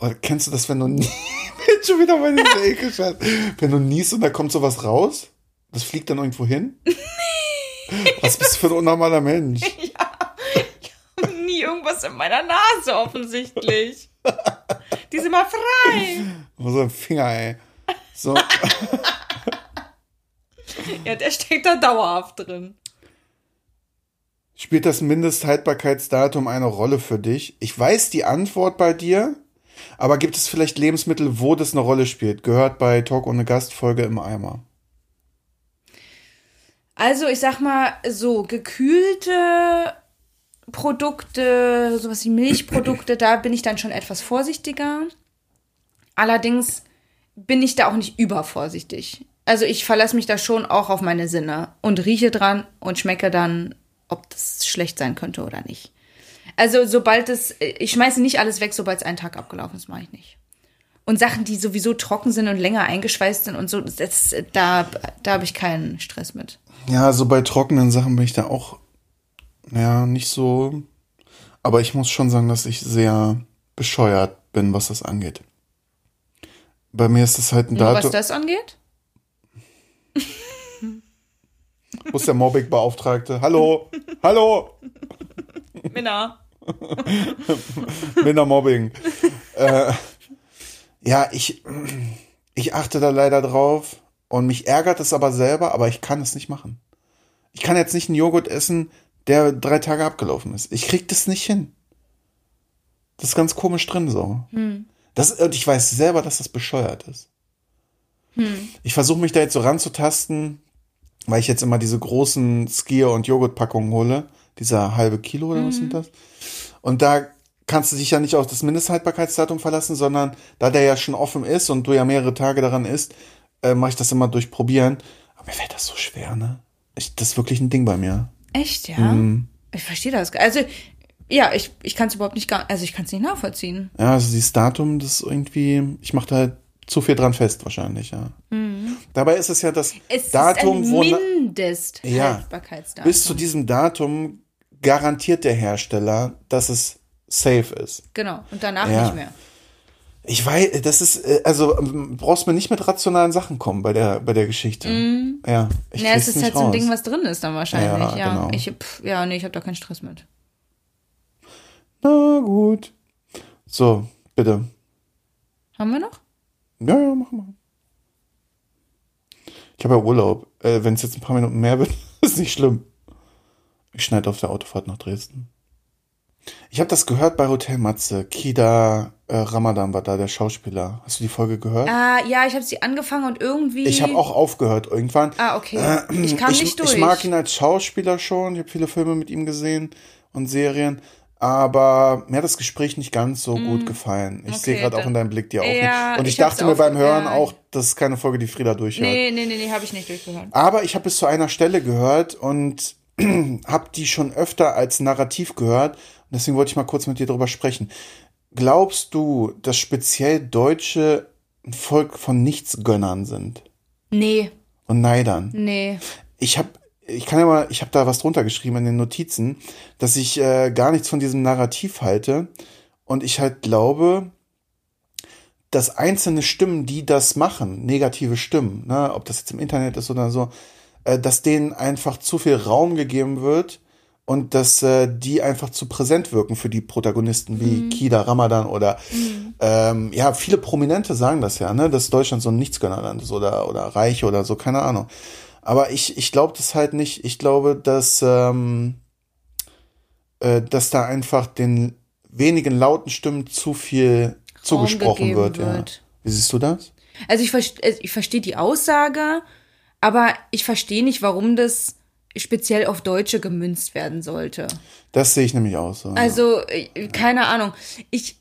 S2: Oh, kennst du das, wenn du nie. Bin schon wieder bei diesem Ekelscheiß. Wenn du niest und da kommt sowas raus, das fliegt dann irgendwo hin? Was bist du für ein unnormaler Mensch?
S1: Nie irgendwas in meiner Nase offensichtlich. Die ist immer frei.
S2: Oh, so ein Finger, ey. So,
S1: Ja, der steckt da dauerhaft drin.
S2: spielt das Mindesthaltbarkeitsdatum eine Rolle für dich? Ich weiß die Antwort bei dir, aber gibt es vielleicht Lebensmittel, wo das eine Rolle spielt? Gehört bei Talk ohne Gastfolge im Eimer.
S1: Also, ich sag mal, so gekühlte Produkte, sowas wie Milchprodukte, da bin ich dann schon etwas vorsichtiger. Allerdings bin ich da auch nicht übervorsichtig. Also ich verlasse mich da schon auch auf meine Sinne und rieche dran und schmecke dann, ob das schlecht sein könnte oder nicht. Also sobald es, ich schmeiße nicht alles weg, sobald es einen Tag abgelaufen ist, mache ich nicht. Und Sachen, die sowieso trocken sind und länger eingeschweißt sind und so, das, da, da habe ich keinen Stress mit.
S2: Ja, so bei trockenen Sachen bin ich da auch, ja, nicht so. Aber ich muss schon sagen, dass ich sehr bescheuert bin, was das angeht. Bei mir ist das halt ein
S1: Nur was
S2: Datum.
S1: das angeht?
S2: Wo ist der Mobbing-Beauftragte? Hallo? Hallo?
S1: Minna.
S2: Mindermobbing. äh, ja, ich, ich achte da leider drauf und mich ärgert es aber selber, aber ich kann es nicht machen. Ich kann jetzt nicht einen Joghurt essen, der drei Tage abgelaufen ist. Ich krieg das nicht hin. Das ist ganz komisch drin so. Das, und ich weiß selber, dass das bescheuert ist. Ich versuche mich da jetzt so ranzutasten. weil ich jetzt immer diese großen Skier- und Joghurtpackungen hole, dieser halbe Kilo oder was sind das? Und da kannst du dich ja nicht auf das Mindesthaltbarkeitsdatum verlassen, sondern da der ja schon offen ist und du ja mehrere Tage daran isst, äh, mache ich das immer durch Probieren. Aber mir fällt das so schwer, ne? Ich, das ist wirklich ein Ding bei mir.
S1: Echt, ja? Ich verstehe das. Also, ja, ich, ich kann es überhaupt nicht gar, also ich kann es nicht nachvollziehen.
S2: Ja, also dieses Datum, das ist irgendwie, ich mache da halt zu viel dran fest wahrscheinlich, ja. Dabei ist es ja das
S1: Es
S2: Datum,
S1: ist
S2: wo
S1: ein
S2: na-
S1: Mindesthaltbarkeitsdatum.
S2: bis zu diesem Datum garantiert der Hersteller, dass es safe ist.
S1: Genau. Und danach
S2: Ja.
S1: nicht mehr.
S2: Ich weiß, das ist, äh, also ähm, brauchst mir nicht mit rationalen Sachen kommen bei der, bei der Geschichte. Ja, ich
S1: Ja, es ist halt so ein
S2: raus.
S1: Ding, was drin ist dann wahrscheinlich.
S2: Ja,
S1: Ja,
S2: genau.
S1: Ich, pff, ja, nee, ich habe da keinen Stress mit.
S2: Na gut. So, bitte.
S1: Haben wir noch?
S2: Ja, ja, mach mal. Ich habe ja Urlaub. Äh, Wenn es jetzt ein paar Minuten mehr wird, ist nicht schlimm. Ich schneide auf der Autofahrt nach Dresden. Ich habe das gehört bei Hotel Matze. Kida äh, Ramadan war da, der Schauspieler. Hast du die Folge gehört?
S1: Ah, ja, ich habe sie angefangen und irgendwie.
S2: Ich habe auch aufgehört irgendwann.
S1: Ah, okay. Ich kam
S2: ich,
S1: nicht durch.
S2: Ich mag ihn als Schauspieler schon. Ich habe viele Filme mit ihm gesehen und Serien. Aber mir hat das Gespräch nicht ganz so gut gefallen. Ich sehe
S1: Mm. Okay,
S2: gerade auch in deinem Blick dir auch
S1: Ja,
S2: nicht. Und ich,
S1: ich
S2: dachte mir beim Hören
S1: ja.
S2: auch, das ist keine Folge, die Frieda durchhört.
S1: Nee, nee, nee, nee, habe ich nicht durchgehört.
S2: Aber ich habe bis zu einer Stelle gehört und habe die schon öfter als Narrativ gehört. Deswegen wollte ich mal kurz mit dir drüber sprechen. Glaubst du, dass speziell Deutsche ein Volk von Nichtsgönnern sind
S1: Nee,
S2: und Neidern?
S1: nee.
S2: Ich habe ich kann ja mal, ich habe da was drunter geschrieben in den Notizen, dass ich äh, gar nichts von diesem Narrativ halte und ich halt glaube, dass einzelne Stimmen, die das machen, negative Stimmen, ne, ob das jetzt im Internet ist oder so, äh, dass denen einfach zu viel Raum gegeben wird und dass äh, die einfach zu präsent wirken für die Protagonisten wie Kida Ramadan oder ähm, ja, viele Prominente sagen das ja, ne, dass Deutschland so ein Nichtsgönnerland ist oder, oder Reiche oder so, keine Ahnung. Aber ich, ich glaube das halt nicht. Ich glaube, dass, ähm, äh, dass da einfach den wenigen lauten Stimmen zu viel zugesprochen
S1: gegeben
S2: wird, Ja.
S1: wird.
S2: Wie siehst du das?
S1: Also ich, äh, ich verstehe die Aussage, aber ich verstehe nicht, warum das speziell auf Deutsche gemünzt werden sollte.
S2: Das sehe ich nämlich auch so. ja.
S1: Also, äh, keine Ahnung. Ich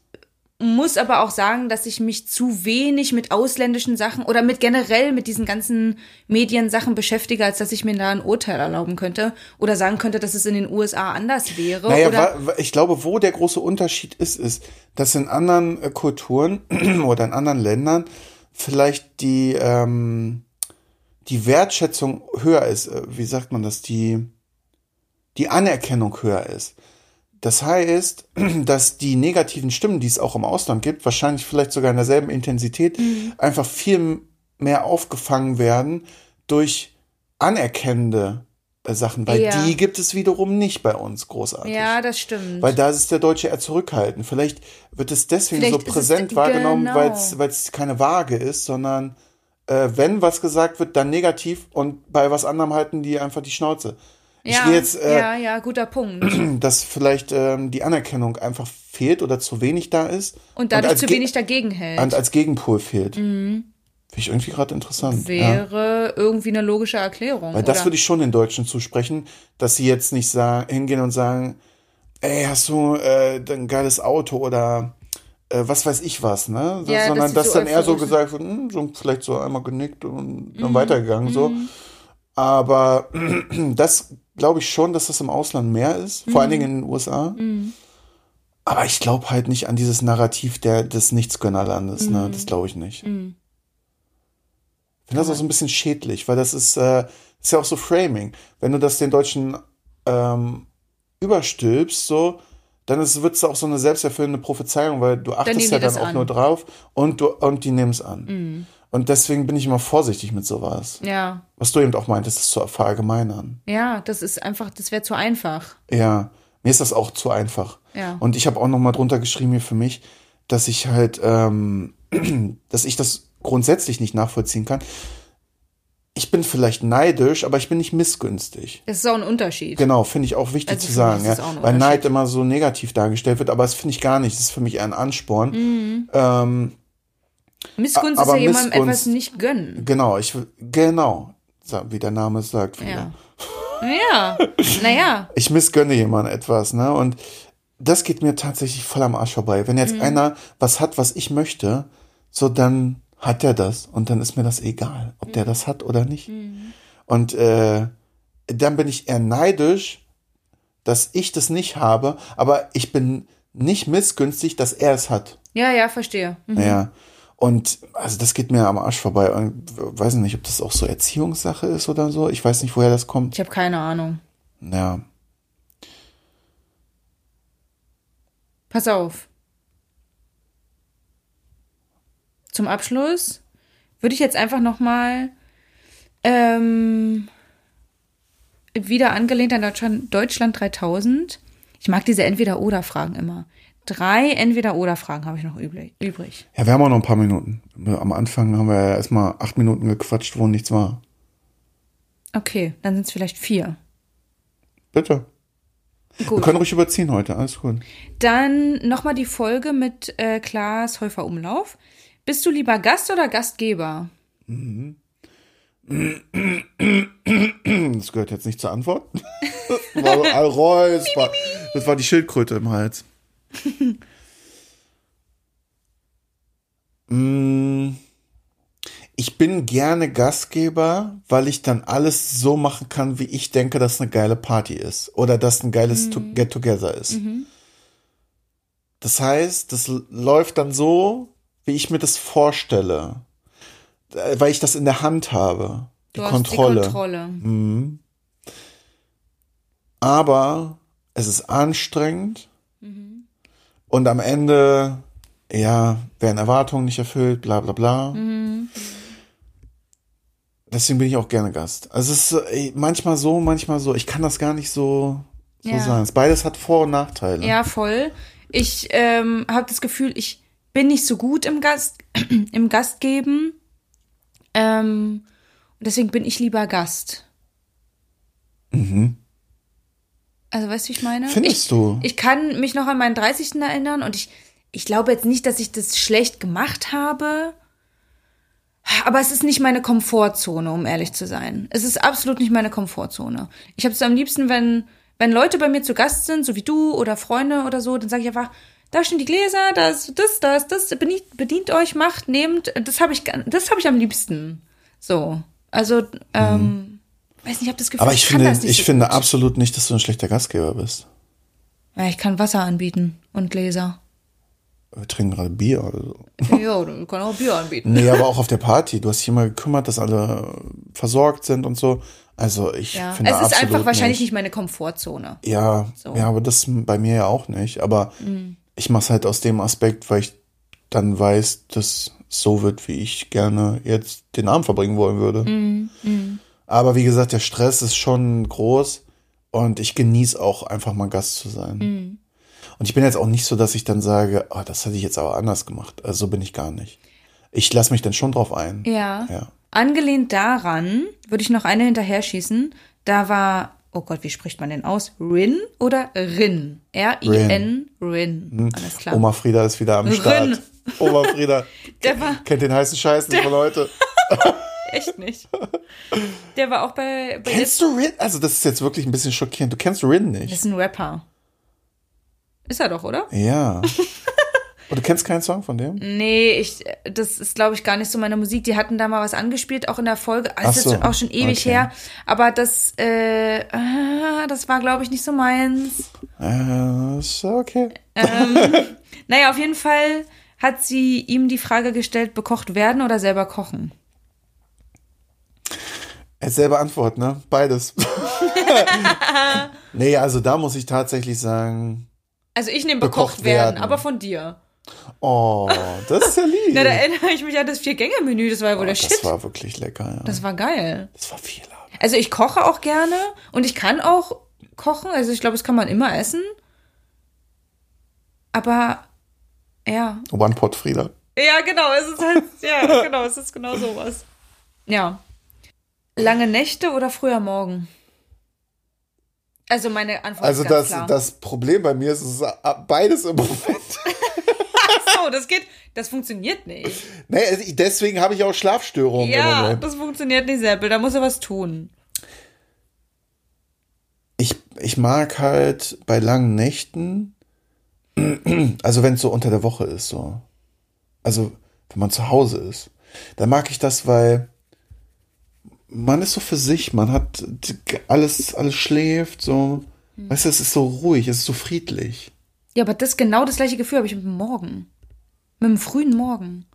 S1: muss aber auch sagen, dass ich mich zu wenig mit ausländischen Sachen oder mit generell mit diesen ganzen Mediensachen beschäftige, als dass ich mir da ein Urteil erlauben könnte oder sagen könnte, dass es in den USA anders wäre.
S2: Naja,
S1: oder
S2: ich glaube, wo der große Unterschied ist, ist, dass in anderen äh, Kulturen oder in anderen Ländern vielleicht die, ähm, die Wertschätzung höher ist. Äh, Wie sagt man das? Die, die Anerkennung höher ist. Das heißt, dass die negativen Stimmen, die es auch im Ausland gibt, wahrscheinlich vielleicht sogar in derselben Intensität, einfach viel mehr aufgefangen werden durch anerkennende äh, Sachen, weil
S1: Ja.
S2: die gibt es wiederum nicht bei uns großartig.
S1: ja, das stimmt.
S2: Weil da ist der Deutsche eher zurückhaltend. Vielleicht wird es deswegen
S1: Vielleicht
S2: so
S1: ist es-
S2: präsent wahrgenommen,
S1: genau.
S2: weil es keine Waage ist, sondern äh, wenn was gesagt wird, dann negativ und bei was anderem halten die einfach die Schnauze. Ich
S1: ja,
S2: gehe jetzt, äh,
S1: ja, ja, guter Punkt.
S2: dass vielleicht ähm, die Anerkennung einfach fehlt oder zu wenig da ist.
S1: Und dadurch
S2: als
S1: zu wenig dagegen hält.
S2: Und als Gegenpol fehlt. Finde ich irgendwie gerade interessant. ja.
S1: wäre irgendwie eine logische Erklärung.
S2: Weil das
S1: oder?
S2: würde ich schon den Deutschen zusprechen, dass sie jetzt nicht sagen, hingehen und sagen, ey, hast du äh, ein geiles Auto oder äh, was weiß ich was, ne?
S1: Ja,
S2: Sondern dass
S1: so
S2: dann eher so gesagt wird, hm, so vielleicht so einmal genickt und
S1: Mhm.
S2: dann weitergegangen so. Aber das glaube ich schon, dass das im Ausland mehr ist,
S1: Mhm.
S2: vor allen Dingen in den USA. Aber ich glaube halt nicht an dieses Narrativ der, des Nichtsgönnerlandes,
S1: Mhm.
S2: ne? Das glaube ich nicht. Ich finde das auch so ein bisschen schädlich, weil das ist, äh, ist ja auch so Framing. Wenn du das den Deutschen ähm, überstülpst, so, dann wird es auch so eine selbsterfüllende Prophezeiung, weil du achtest
S1: nehmen
S2: ja dann auch
S1: an.
S2: nur drauf und, du, und die nehmen es an. Und deswegen bin ich immer vorsichtig mit sowas.
S1: Ja,
S2: Was du eben auch meintest, ist zu verallgemeinern.
S1: ja, das ist einfach, das wäre zu einfach.
S2: Ja, mir ist das auch zu einfach.
S1: Ja.
S2: Und ich habe auch noch mal drunter geschrieben hier für mich, dass ich halt, ähm, dass ich das grundsätzlich nicht nachvollziehen kann. Ich bin vielleicht neidisch, aber ich bin nicht missgünstig.
S1: Das ist auch ein Unterschied.
S2: Genau, finde ich auch wichtig
S1: Also
S2: zu sagen, ja.
S1: es
S2: weil. Neid immer so negativ dargestellt wird, aber das finde ich gar nicht. Das ist für mich eher ein Ansporn.
S1: Mhm.
S2: Ähm,
S1: Missgunst ist ja jemandem etwas nicht gönnen.
S2: genau, ich will- genau. wie der Name es sagt.
S1: Ja. Ja, naja.
S2: Ich missgönne jemand etwas, ne? Und das geht mir tatsächlich voll am Arsch vorbei. Wenn jetzt einer was hat, was ich möchte, so dann hat er das und dann ist mir das egal, ob der das hat oder nicht. Und äh, dann bin ich eher neidisch, dass ich das nicht habe, aber ich bin nicht missgünstig, dass er es hat.
S1: Ja, ja, verstehe. Mhm.
S2: Ja. Und also das geht mir am Arsch vorbei. Und weiß nicht, ob das auch so Erziehungssache ist oder so. Ich weiß nicht, woher das kommt.
S1: Ich habe keine Ahnung.
S2: Ja.
S1: Pass auf. Zum Abschluss würde ich jetzt einfach noch mal ähm, wieder angelehnt an Deutschland, Deutschland 3000. Ich mag diese Entweder-Oder-Fragen immer. Drei Entweder-Oder-Fragen habe ich noch übrig.
S2: Ja, wir haben auch noch ein paar Minuten. Am Anfang haben wir ja erstmal acht Minuten gequatscht, wo nichts war.
S1: Okay, dann sind es vielleicht vier.
S2: Bitte. Wir
S1: Gut.
S2: können ruhig überziehen heute, alles gut.
S1: Dann nochmal die Folge mit äh, Klaas Häufer Umlauf. Bist du lieber Gast oder Gastgeber?
S2: Das gehört jetzt nicht zur Antwort. Das war, das, war, die Schildkröte im Hals. Mm, Ich bin gerne Gastgeber, weil ich dann alles so machen kann, wie ich denke, dass eine geile Party ist. Oder dass ein geiles To- Get-Together ist. Das heißt, das läuft dann so, wie ich mir das vorstelle. Äh, Weil ich das in der Hand habe. Die
S1: Du
S2: Kontrolle.
S1: hast die Kontrolle.
S2: Aber es ist anstrengend. Und am Ende, ja, werden Erwartungen nicht erfüllt, bla bla bla. Deswegen bin ich auch gerne Gast. Also es ist ey, manchmal so, manchmal so. Ich kann das gar nicht so, so
S1: Ja.
S2: sagen. Beides hat Vor- und Nachteile.
S1: Ja, voll. Ich ähm, habe das Gefühl, ich bin nicht so gut im Gast im Gastgeben. Ähm, und deswegen bin ich lieber Gast. Also weißt du, wie ich meine?
S2: Findest
S1: ich,
S2: du?
S1: Ich kann mich noch an meinen 30. erinnern und ich, ich glaube jetzt nicht, dass ich das schlecht gemacht habe. Aber es ist nicht meine Komfortzone, um ehrlich zu sein. Es ist absolut nicht meine Komfortzone. Ich habe es am liebsten, wenn, wenn Leute bei mir zu Gast sind, so wie du oder Freunde oder so, dann sage ich einfach, da stehen die Gläser, das, das, das, das, bedient, bedient euch, macht, nehmt. Das habe ich, das habe ich am liebsten. So. Also, ähm, weiß nicht, ich habe das Gefühl,
S2: Mhm. Aber ich
S1: kann
S2: finde, ich
S1: so
S2: finde
S1: gut.
S2: absolut nicht, dass du ein schlechter Gastgeber bist.
S1: Ja, ich kann Wasser anbieten und Gläser.
S2: Wir trinken gerade Bier oder so.
S1: ja, du kannst auch Bier anbieten.
S2: Nee, aber auch auf der Party. Du hast dich immer gekümmert, dass alle versorgt sind und so. Also ich
S1: Ja.
S2: finde
S1: Es ist einfach wahrscheinlich
S2: nicht.
S1: nicht meine Komfortzone.
S2: Ja,
S1: So.
S2: ja, aber das bei mir ja auch nicht. Aber ich mache es halt aus dem Aspekt, weil ich dann weiß, dass es so wird, wie ich gerne jetzt den Abend verbringen wollen würde. Aber wie gesagt, der Stress ist schon groß und ich genieße auch einfach mal Gast zu sein. Und ich bin jetzt auch nicht so, dass ich dann sage, oh, das hätte ich jetzt aber anders gemacht. Also so bin ich gar nicht. Ich lasse mich dann schon drauf ein.
S1: Ja.
S2: Ja.
S1: Angelehnt daran würde ich noch eine hinterher schießen. Da war, oh Gott, wie spricht man denn aus? Rin oder Rin? R-I-N, Rin. Alles klar.
S2: Oma Frieda ist wieder am
S1: Rin.
S2: Start. Oma Frieda
S1: Der war
S2: kennt den heißen Scheiß nicht von heute.
S1: echt nicht. Der war auch bei, bei
S2: Kennst du Rin? Also das ist jetzt wirklich ein bisschen schockierend. Du kennst Rin
S1: Das
S2: nicht.
S1: ist ein Rapper. Ist er doch, oder?
S2: Ja. Und du kennst keinen Song von dem?
S1: Nee, ich, das ist, glaube ich, gar nicht so meine Musik. Die hatten da mal was angespielt, auch in der Folge. Das
S2: so,
S1: ist auch schon ewig
S2: okay.
S1: her. Aber das, äh, ah, das war, glaube ich, nicht so meins.
S2: Äh, ist okay.
S1: Naja, auf jeden Fall hat sie ihm die Frage gestellt, bekocht werden oder selber kochen?
S2: Selbe Antwort, ne? Beides. nee, also da muss ich tatsächlich sagen,
S1: Also ich nehme
S2: Bekocht
S1: bekocht, werden,
S2: werden.
S1: aber von dir.
S2: Oh, das ist ja lieb.
S1: Na, da erinnere ich mich an das Vier-Gänge-Menü, das war ja wohl der
S2: das
S1: Shit.
S2: war wirklich lecker, ja.
S1: das war geil.
S2: Das war viel Arbeit.
S1: Also ich koche auch gerne und ich kann auch kochen. Also ich glaube, das kann man immer essen. Aber ja.
S2: One Pot Frieda.
S1: Ja, genau, es ist halt, ja, genau, es ist genau sowas. Ja. Lange Nächte oder früher Morgen? Also meine Antwort
S2: Also
S1: ist ganz
S2: das,
S1: klar.
S2: das Problem bei mir ist, es ist beides im Moment.
S1: Genau, das geht, das funktioniert nicht.
S2: Nee, also deswegen habe ich auch Schlafstörungen
S1: Ja, das funktioniert nicht, Seppel, da muss er was tun.
S2: Ich, ich mag halt bei langen Nächten, also wenn es so unter der Woche ist, so. Also, wenn man zu Hause ist, dann mag ich das, weil man ist so für sich, man hat alles, alles schläft, so. Weißt du, es ist so ruhig, es ist so friedlich.
S1: Ja, aber das genau das gleiche Gefühl habe ich mit dem Morgen. Mit dem frühen Morgen.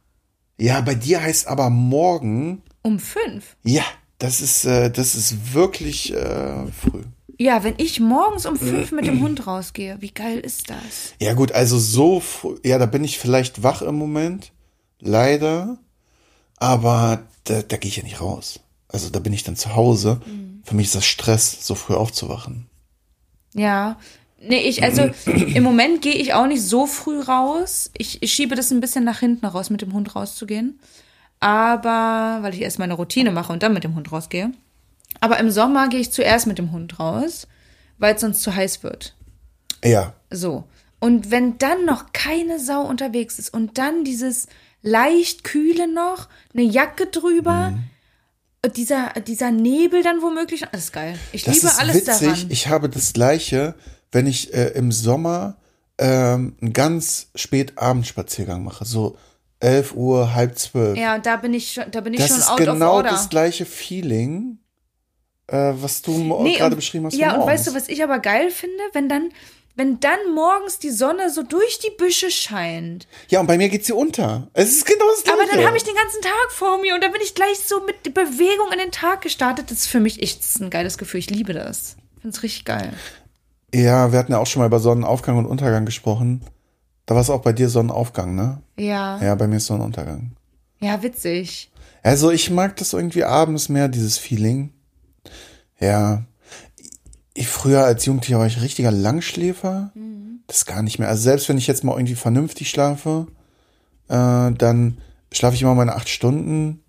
S2: Ja, bei dir heißt aber morgen,
S1: Um fünf.
S2: ja, das ist, äh, das ist wirklich äh, früh.
S1: Ja, wenn ich morgens um fünf mit dem Hund rausgehe, wie geil ist das?
S2: Ja gut, also so, früh, ja, da bin ich vielleicht wach im Moment, leider, aber da, da gehe ich ja nicht raus. Also da bin ich dann zu Hause. Für mich ist das Stress, so früh aufzuwachen.
S1: Ja. Nee, ich, also im Moment gehe ich auch nicht so früh raus. Ich, ich schiebe das ein bisschen nach hinten raus, mit dem Hund rauszugehen. Aber, weil ich erst meine Routine mache und dann mit dem Hund rausgehe. Aber im Sommer gehe ich zuerst mit dem Hund raus, weil es sonst zu heiß wird.
S2: Ja,
S1: So. Und wenn dann noch keine Sau unterwegs ist und dann dieses leicht kühle noch, eine Jacke drüber, und dieser, dieser Nebel dann womöglich, das ist geil. Ich
S2: das
S1: liebe
S2: ist
S1: alles
S2: witzig.
S1: daran.
S2: Ich habe das gleiche, wenn ich äh, im Sommer ähm, einen ganz spät Abendspaziergang mache, so 11 Uhr, halb zwölf.
S1: Ja, da bin ich schon, da bin ich
S2: das
S1: schon
S2: ist
S1: out
S2: genau
S1: of order.
S2: das gleiche Feeling, äh, was du
S1: Nee,
S2: gerade beschrieben hast.
S1: Ja, und weißt du, was ich aber geil finde, wenn dann, wenn dann morgens die Sonne so durch die Büsche scheint.
S2: Ja, und bei mir geht sie unter. Es ist genau das gleiche.
S1: Aber dann habe ich den ganzen Tag vor mir und dann bin ich gleich so mit Bewegung in den Tag gestartet. Das ist für mich echt ein geiles Gefühl. Ich liebe das. Ich finde es richtig geil.
S2: Ja, wir hatten ja auch schon mal über Sonnenaufgang und Untergang gesprochen. Da war es auch bei dir Sonnenaufgang, ne?
S1: Ja.
S2: Ja, bei mir ist Sonnenuntergang.
S1: Ja, witzig.
S2: Also ich mag das irgendwie abends mehr, dieses Feeling. Ja. Ich früher als Jugendlicher war ich richtiger Langschläfer. Das gar nicht mehr. Also selbst wenn ich jetzt mal irgendwie vernünftig schlafe, äh, dann schlafe ich immer meine acht Stunden.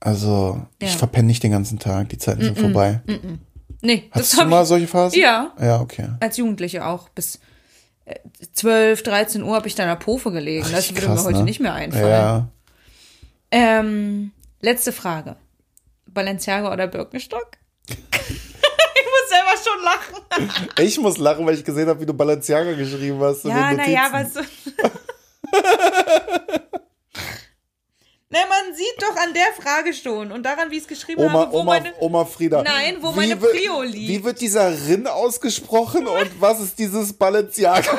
S2: Also ich
S1: Ja.
S2: verpenne nicht den ganzen Tag. Die Zeiten sind vorbei.
S1: Nee,
S2: Hattest
S1: das
S2: du mal solche Phasen?
S1: Ja.
S2: Ja, okay.
S1: als Jugendliche auch. Bis äh, 12, 13 Uhr habe ich da in der Pofe gelegen. Das
S2: Richtig
S1: würde
S2: krass,
S1: mir heute
S2: ne?
S1: nicht mehr einfallen.
S2: Ja.
S1: Ähm, letzte Frage. Balenciaga oder Birkenstock? ich muss selber schon lachen.
S2: Ich muss lachen, weil ich gesehen habe, wie du Balenciaga geschrieben hast.
S1: Ja, naja, was. Na, man sieht doch an der Frage schon und daran, wie ich es geschrieben
S2: Oma,
S1: habe, wo
S2: Oma,
S1: meine.
S2: Oma Frieda.
S1: Nein, wo
S2: Wie
S1: meine Prio liegt.
S2: Wie wird dieser Rin ausgesprochen und was ist dieses Balenciaga?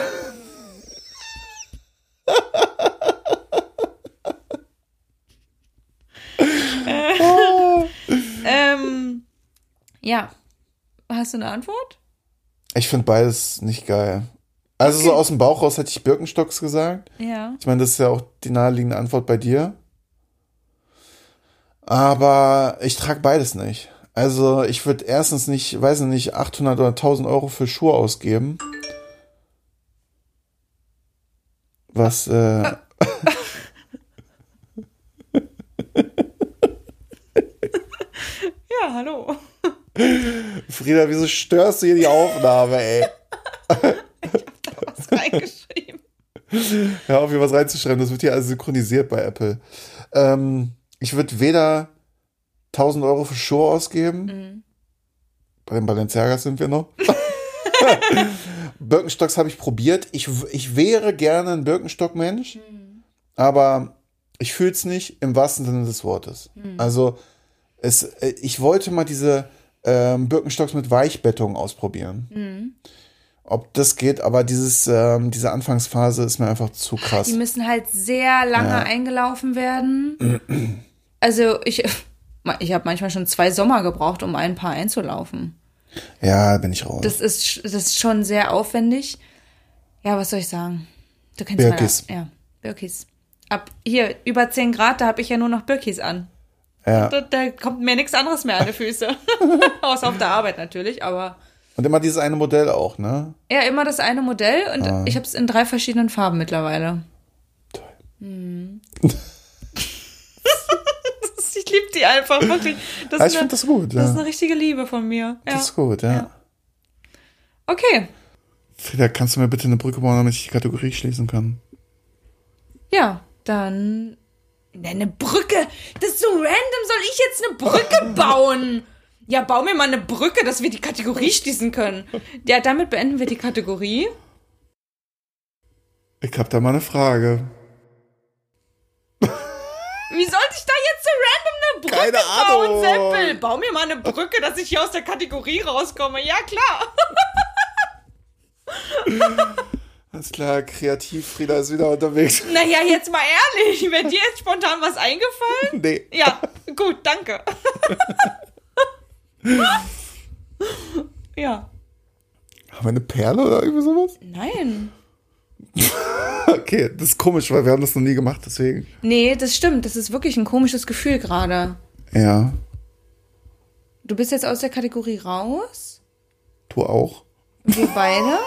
S1: Ähm, ja. Hast du eine Antwort?
S2: Ich finde beides nicht geil. Also so aus dem Bauch raus hätte ich Birkenstocks gesagt.
S1: Ja.
S2: Ich meine, das ist ja auch die naheliegende Antwort bei dir. Aber ich trage beides nicht. Also ich würde erstens nicht, weiß ich nicht, 800 oder 1000 Euro für Schuhe ausgeben. Was, äh,
S1: Ja, hallo.
S2: Frieda, wieso störst du hier die Aufnahme, ey?
S1: Was reingeschrieben.
S2: Hör auf, hier was reinzuschreiben. Das wird hier alles synchronisiert bei Apple. Ähm, ich würde weder 1000 Euro für Schuhe ausgeben. Bei den Balenciagas sind wir noch. Birkenstocks habe ich probiert. Ich, ich wäre gerne ein Birkenstock-Mensch, aber ich fühle es nicht im wahrsten Sinne des Wortes. Also, es, äh, ich wollte mal diese ähm, Birkenstocks mit Weichbettung ausprobieren. Ob das geht, aber dieses, ähm, diese Anfangsphase ist mir einfach zu krass.
S1: Die müssen halt sehr lange
S2: Ja.
S1: eingelaufen werden. Also ich, ich habe manchmal schon zwei Sommer gebraucht, um ein Paar einzulaufen.
S2: Ja, bin ich raus.
S1: Das ist, das ist schon sehr aufwendig. Ja, was soll ich sagen? Du kennst
S2: Birkis.
S1: Meine, ja, Birkis. Ab hier über 10 Grad, da habe ich ja nur noch Birkis an.
S2: ja.
S1: Da, da kommt mir nichts anderes mehr an die Füße. Außer auf der Arbeit natürlich, aber
S2: Und immer dieses eine Modell auch, ne?
S1: ja, immer das eine Modell und
S2: Ah.
S1: ich habe es in drei verschiedenen Farben mittlerweile.
S2: Toll.
S1: Hm. Ich liebe die einfach wirklich. Das,
S2: Ja,
S1: ist
S2: ich finde das gut,
S1: das ist
S2: ja.
S1: eine richtige Liebe von mir. Ja.
S2: Das ist gut, ja.
S1: Ja. Okay.
S2: Frieda, kannst du mir bitte eine Brücke bauen, damit ich die Kategorie schließen kann?
S1: Ja, dann. Ne, eine Brücke. Das ist so random. Soll ich jetzt eine Brücke bauen? Ja, bau mir mal eine Brücke, dass wir die Kategorie schließen können. Ja, damit beenden wir die Kategorie.
S2: Ich hab da mal eine Frage.
S1: Wie sollte ich da jetzt so random eine Brücke
S2: Keine
S1: bauen,
S2: Ahnung.
S1: Seppel? Bau mir mal eine Brücke, dass ich hier aus der Kategorie rauskomme. Ja, klar.
S2: Alles klar, kreativ, Frieda ist wieder unterwegs.
S1: Naja, jetzt mal ehrlich. Wäre dir jetzt spontan was eingefallen?
S2: Nee.
S1: Ja, gut, danke. ja.
S2: Haben wir eine Perle oder irgendwie sowas?
S1: Nein.
S2: Okay, das ist komisch, weil wir haben das noch nie gemacht, deswegen.
S1: Nee, das stimmt. Das ist wirklich ein komisches Gefühl gerade.
S2: Ja,
S1: Du bist jetzt aus der Kategorie raus.
S2: du auch.
S1: Und wir beide.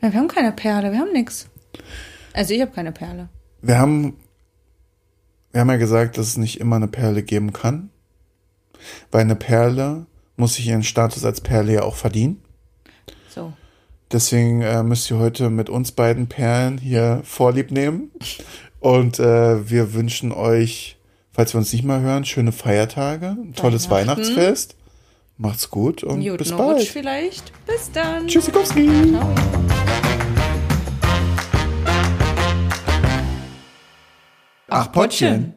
S1: Ja, wir haben keine Perle, wir haben nichts. Also ich habe keine Perle.
S2: Wir haben, wir haben ja gesagt, dass es nicht immer eine Perle geben kann. Weil eine Perle muss sich ihren Status als Perle ja auch verdienen.
S1: So.
S2: Deswegen äh, müsst ihr heute mit uns beiden Perlen hier Vorlieb nehmen. Und äh, wir wünschen euch, falls wir uns nicht mal hören, schöne Feiertage, ein tolles
S1: Weihnachten.
S2: Weihnachtsfest. Macht's gut und
S1: Gut,
S2: bis
S1: Rutsch
S2: bald.
S1: vielleicht. Bis dann.
S2: Tschüssikowski. Ach, Pottchen.